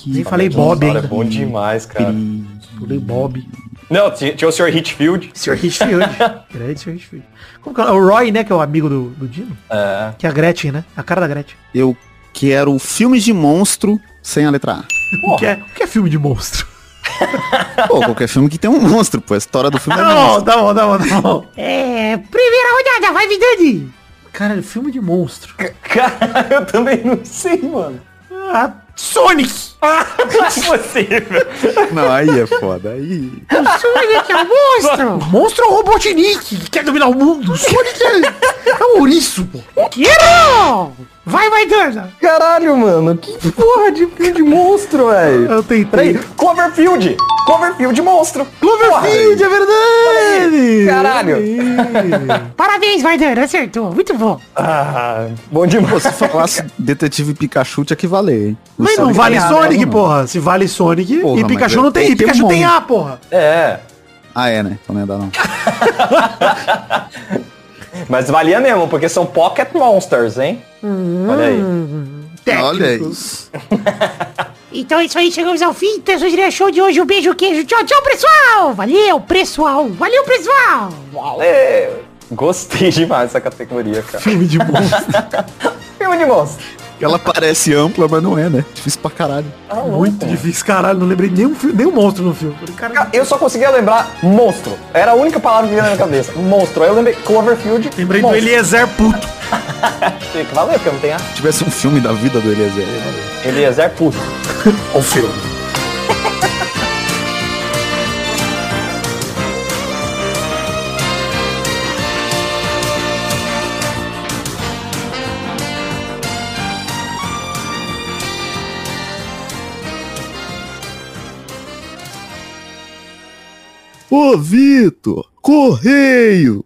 Speaker 3: Nem falei Bob
Speaker 4: Dinossauro É bom demais, cara.
Speaker 3: Falei Bob.
Speaker 4: Não, tinha, o Sr. Hitfield.
Speaker 3: Sr. Hitfield. Grande Sr. Hitfield. Como que é? O Roy, né, que é o amigo do, do Dino.
Speaker 4: É.
Speaker 3: Que é a Gretchen, né? A cara da Gretchen.
Speaker 2: Eu quero filmes de monstro sem a letra
Speaker 3: O que, é, o que é filme de monstro?
Speaker 2: A. Pô, qualquer filme que tem um monstro, pô. A história do filme é
Speaker 3: Tá bom,
Speaker 2: monstro.
Speaker 3: tá bom, tá bom, tá bom.
Speaker 7: É, primeira rodada, vai, Vidani.
Speaker 3: Cara, filme de monstro.
Speaker 4: Cara, eu também não sei, mano.
Speaker 3: Ah, Sonic!
Speaker 4: Não é possível.
Speaker 2: Não, aí é foda. Aí.
Speaker 7: O Sonic é o monstro.
Speaker 3: O monstro é o Robotnik, que quer dominar o mundo. O Sonic é, é um ouriço, pô.
Speaker 7: Quero! Vai, vai, Dana.
Speaker 4: Caralho, mano. Que porra de, de monstro, velho.
Speaker 3: Eu tentei.
Speaker 4: Peraí, Cloverfield. Cloverfield monstro.
Speaker 3: Cloverfield, é verdade!
Speaker 4: Caralho.
Speaker 7: Parabéns, vai, Dana. Acertou. Muito bom.
Speaker 4: Ah, bom demais.
Speaker 2: Se falasse Detetive Pikachu tinha que valer, hein? O
Speaker 3: Mas não
Speaker 2: Sonic
Speaker 3: vale
Speaker 2: tem
Speaker 3: Sonic,
Speaker 2: nada, não.
Speaker 3: porra. Se vale Sonic
Speaker 2: Porra,
Speaker 3: e Pikachu
Speaker 2: é-
Speaker 3: não tem. E Pikachu
Speaker 2: um
Speaker 3: tem. A, porra.
Speaker 4: É.
Speaker 2: Ah, é, né? Então não ia dar, não.
Speaker 4: Mas valia mesmo, porque são Pocket Monsters, hein? Olha aí.
Speaker 2: Olha aí.
Speaker 7: Então é isso aí, chegamos ao fim. Então, esse show de hoje. Um beijo, queijo. Tchau, tchau, pessoal. Valeu, pessoal. Valeu, pessoal.
Speaker 4: Valeu. Gostei demais dessa categoria, cara.
Speaker 3: Filme de monstro.
Speaker 4: Filme de monstro.
Speaker 2: Ela parece ampla, mas não é, né? Difícil pra caralho.
Speaker 4: Tá
Speaker 3: Muito difícil, caralho. Não lembrei nenhum, fi- nenhum monstro no filme.
Speaker 4: Cara, Eu só conseguia lembrar monstro. Era a única palavra que vinha na minha cabeça. Monstro. Aí eu lembrei Cloverfield.
Speaker 3: lembrei do
Speaker 4: monstro.
Speaker 3: Eliezer puto.
Speaker 4: Tem que valer, porque não tem a.
Speaker 2: Se tivesse um filme da vida do Eliezer.
Speaker 4: Eliezer puto.
Speaker 3: O filme.
Speaker 2: Ô, Vitor! Correio!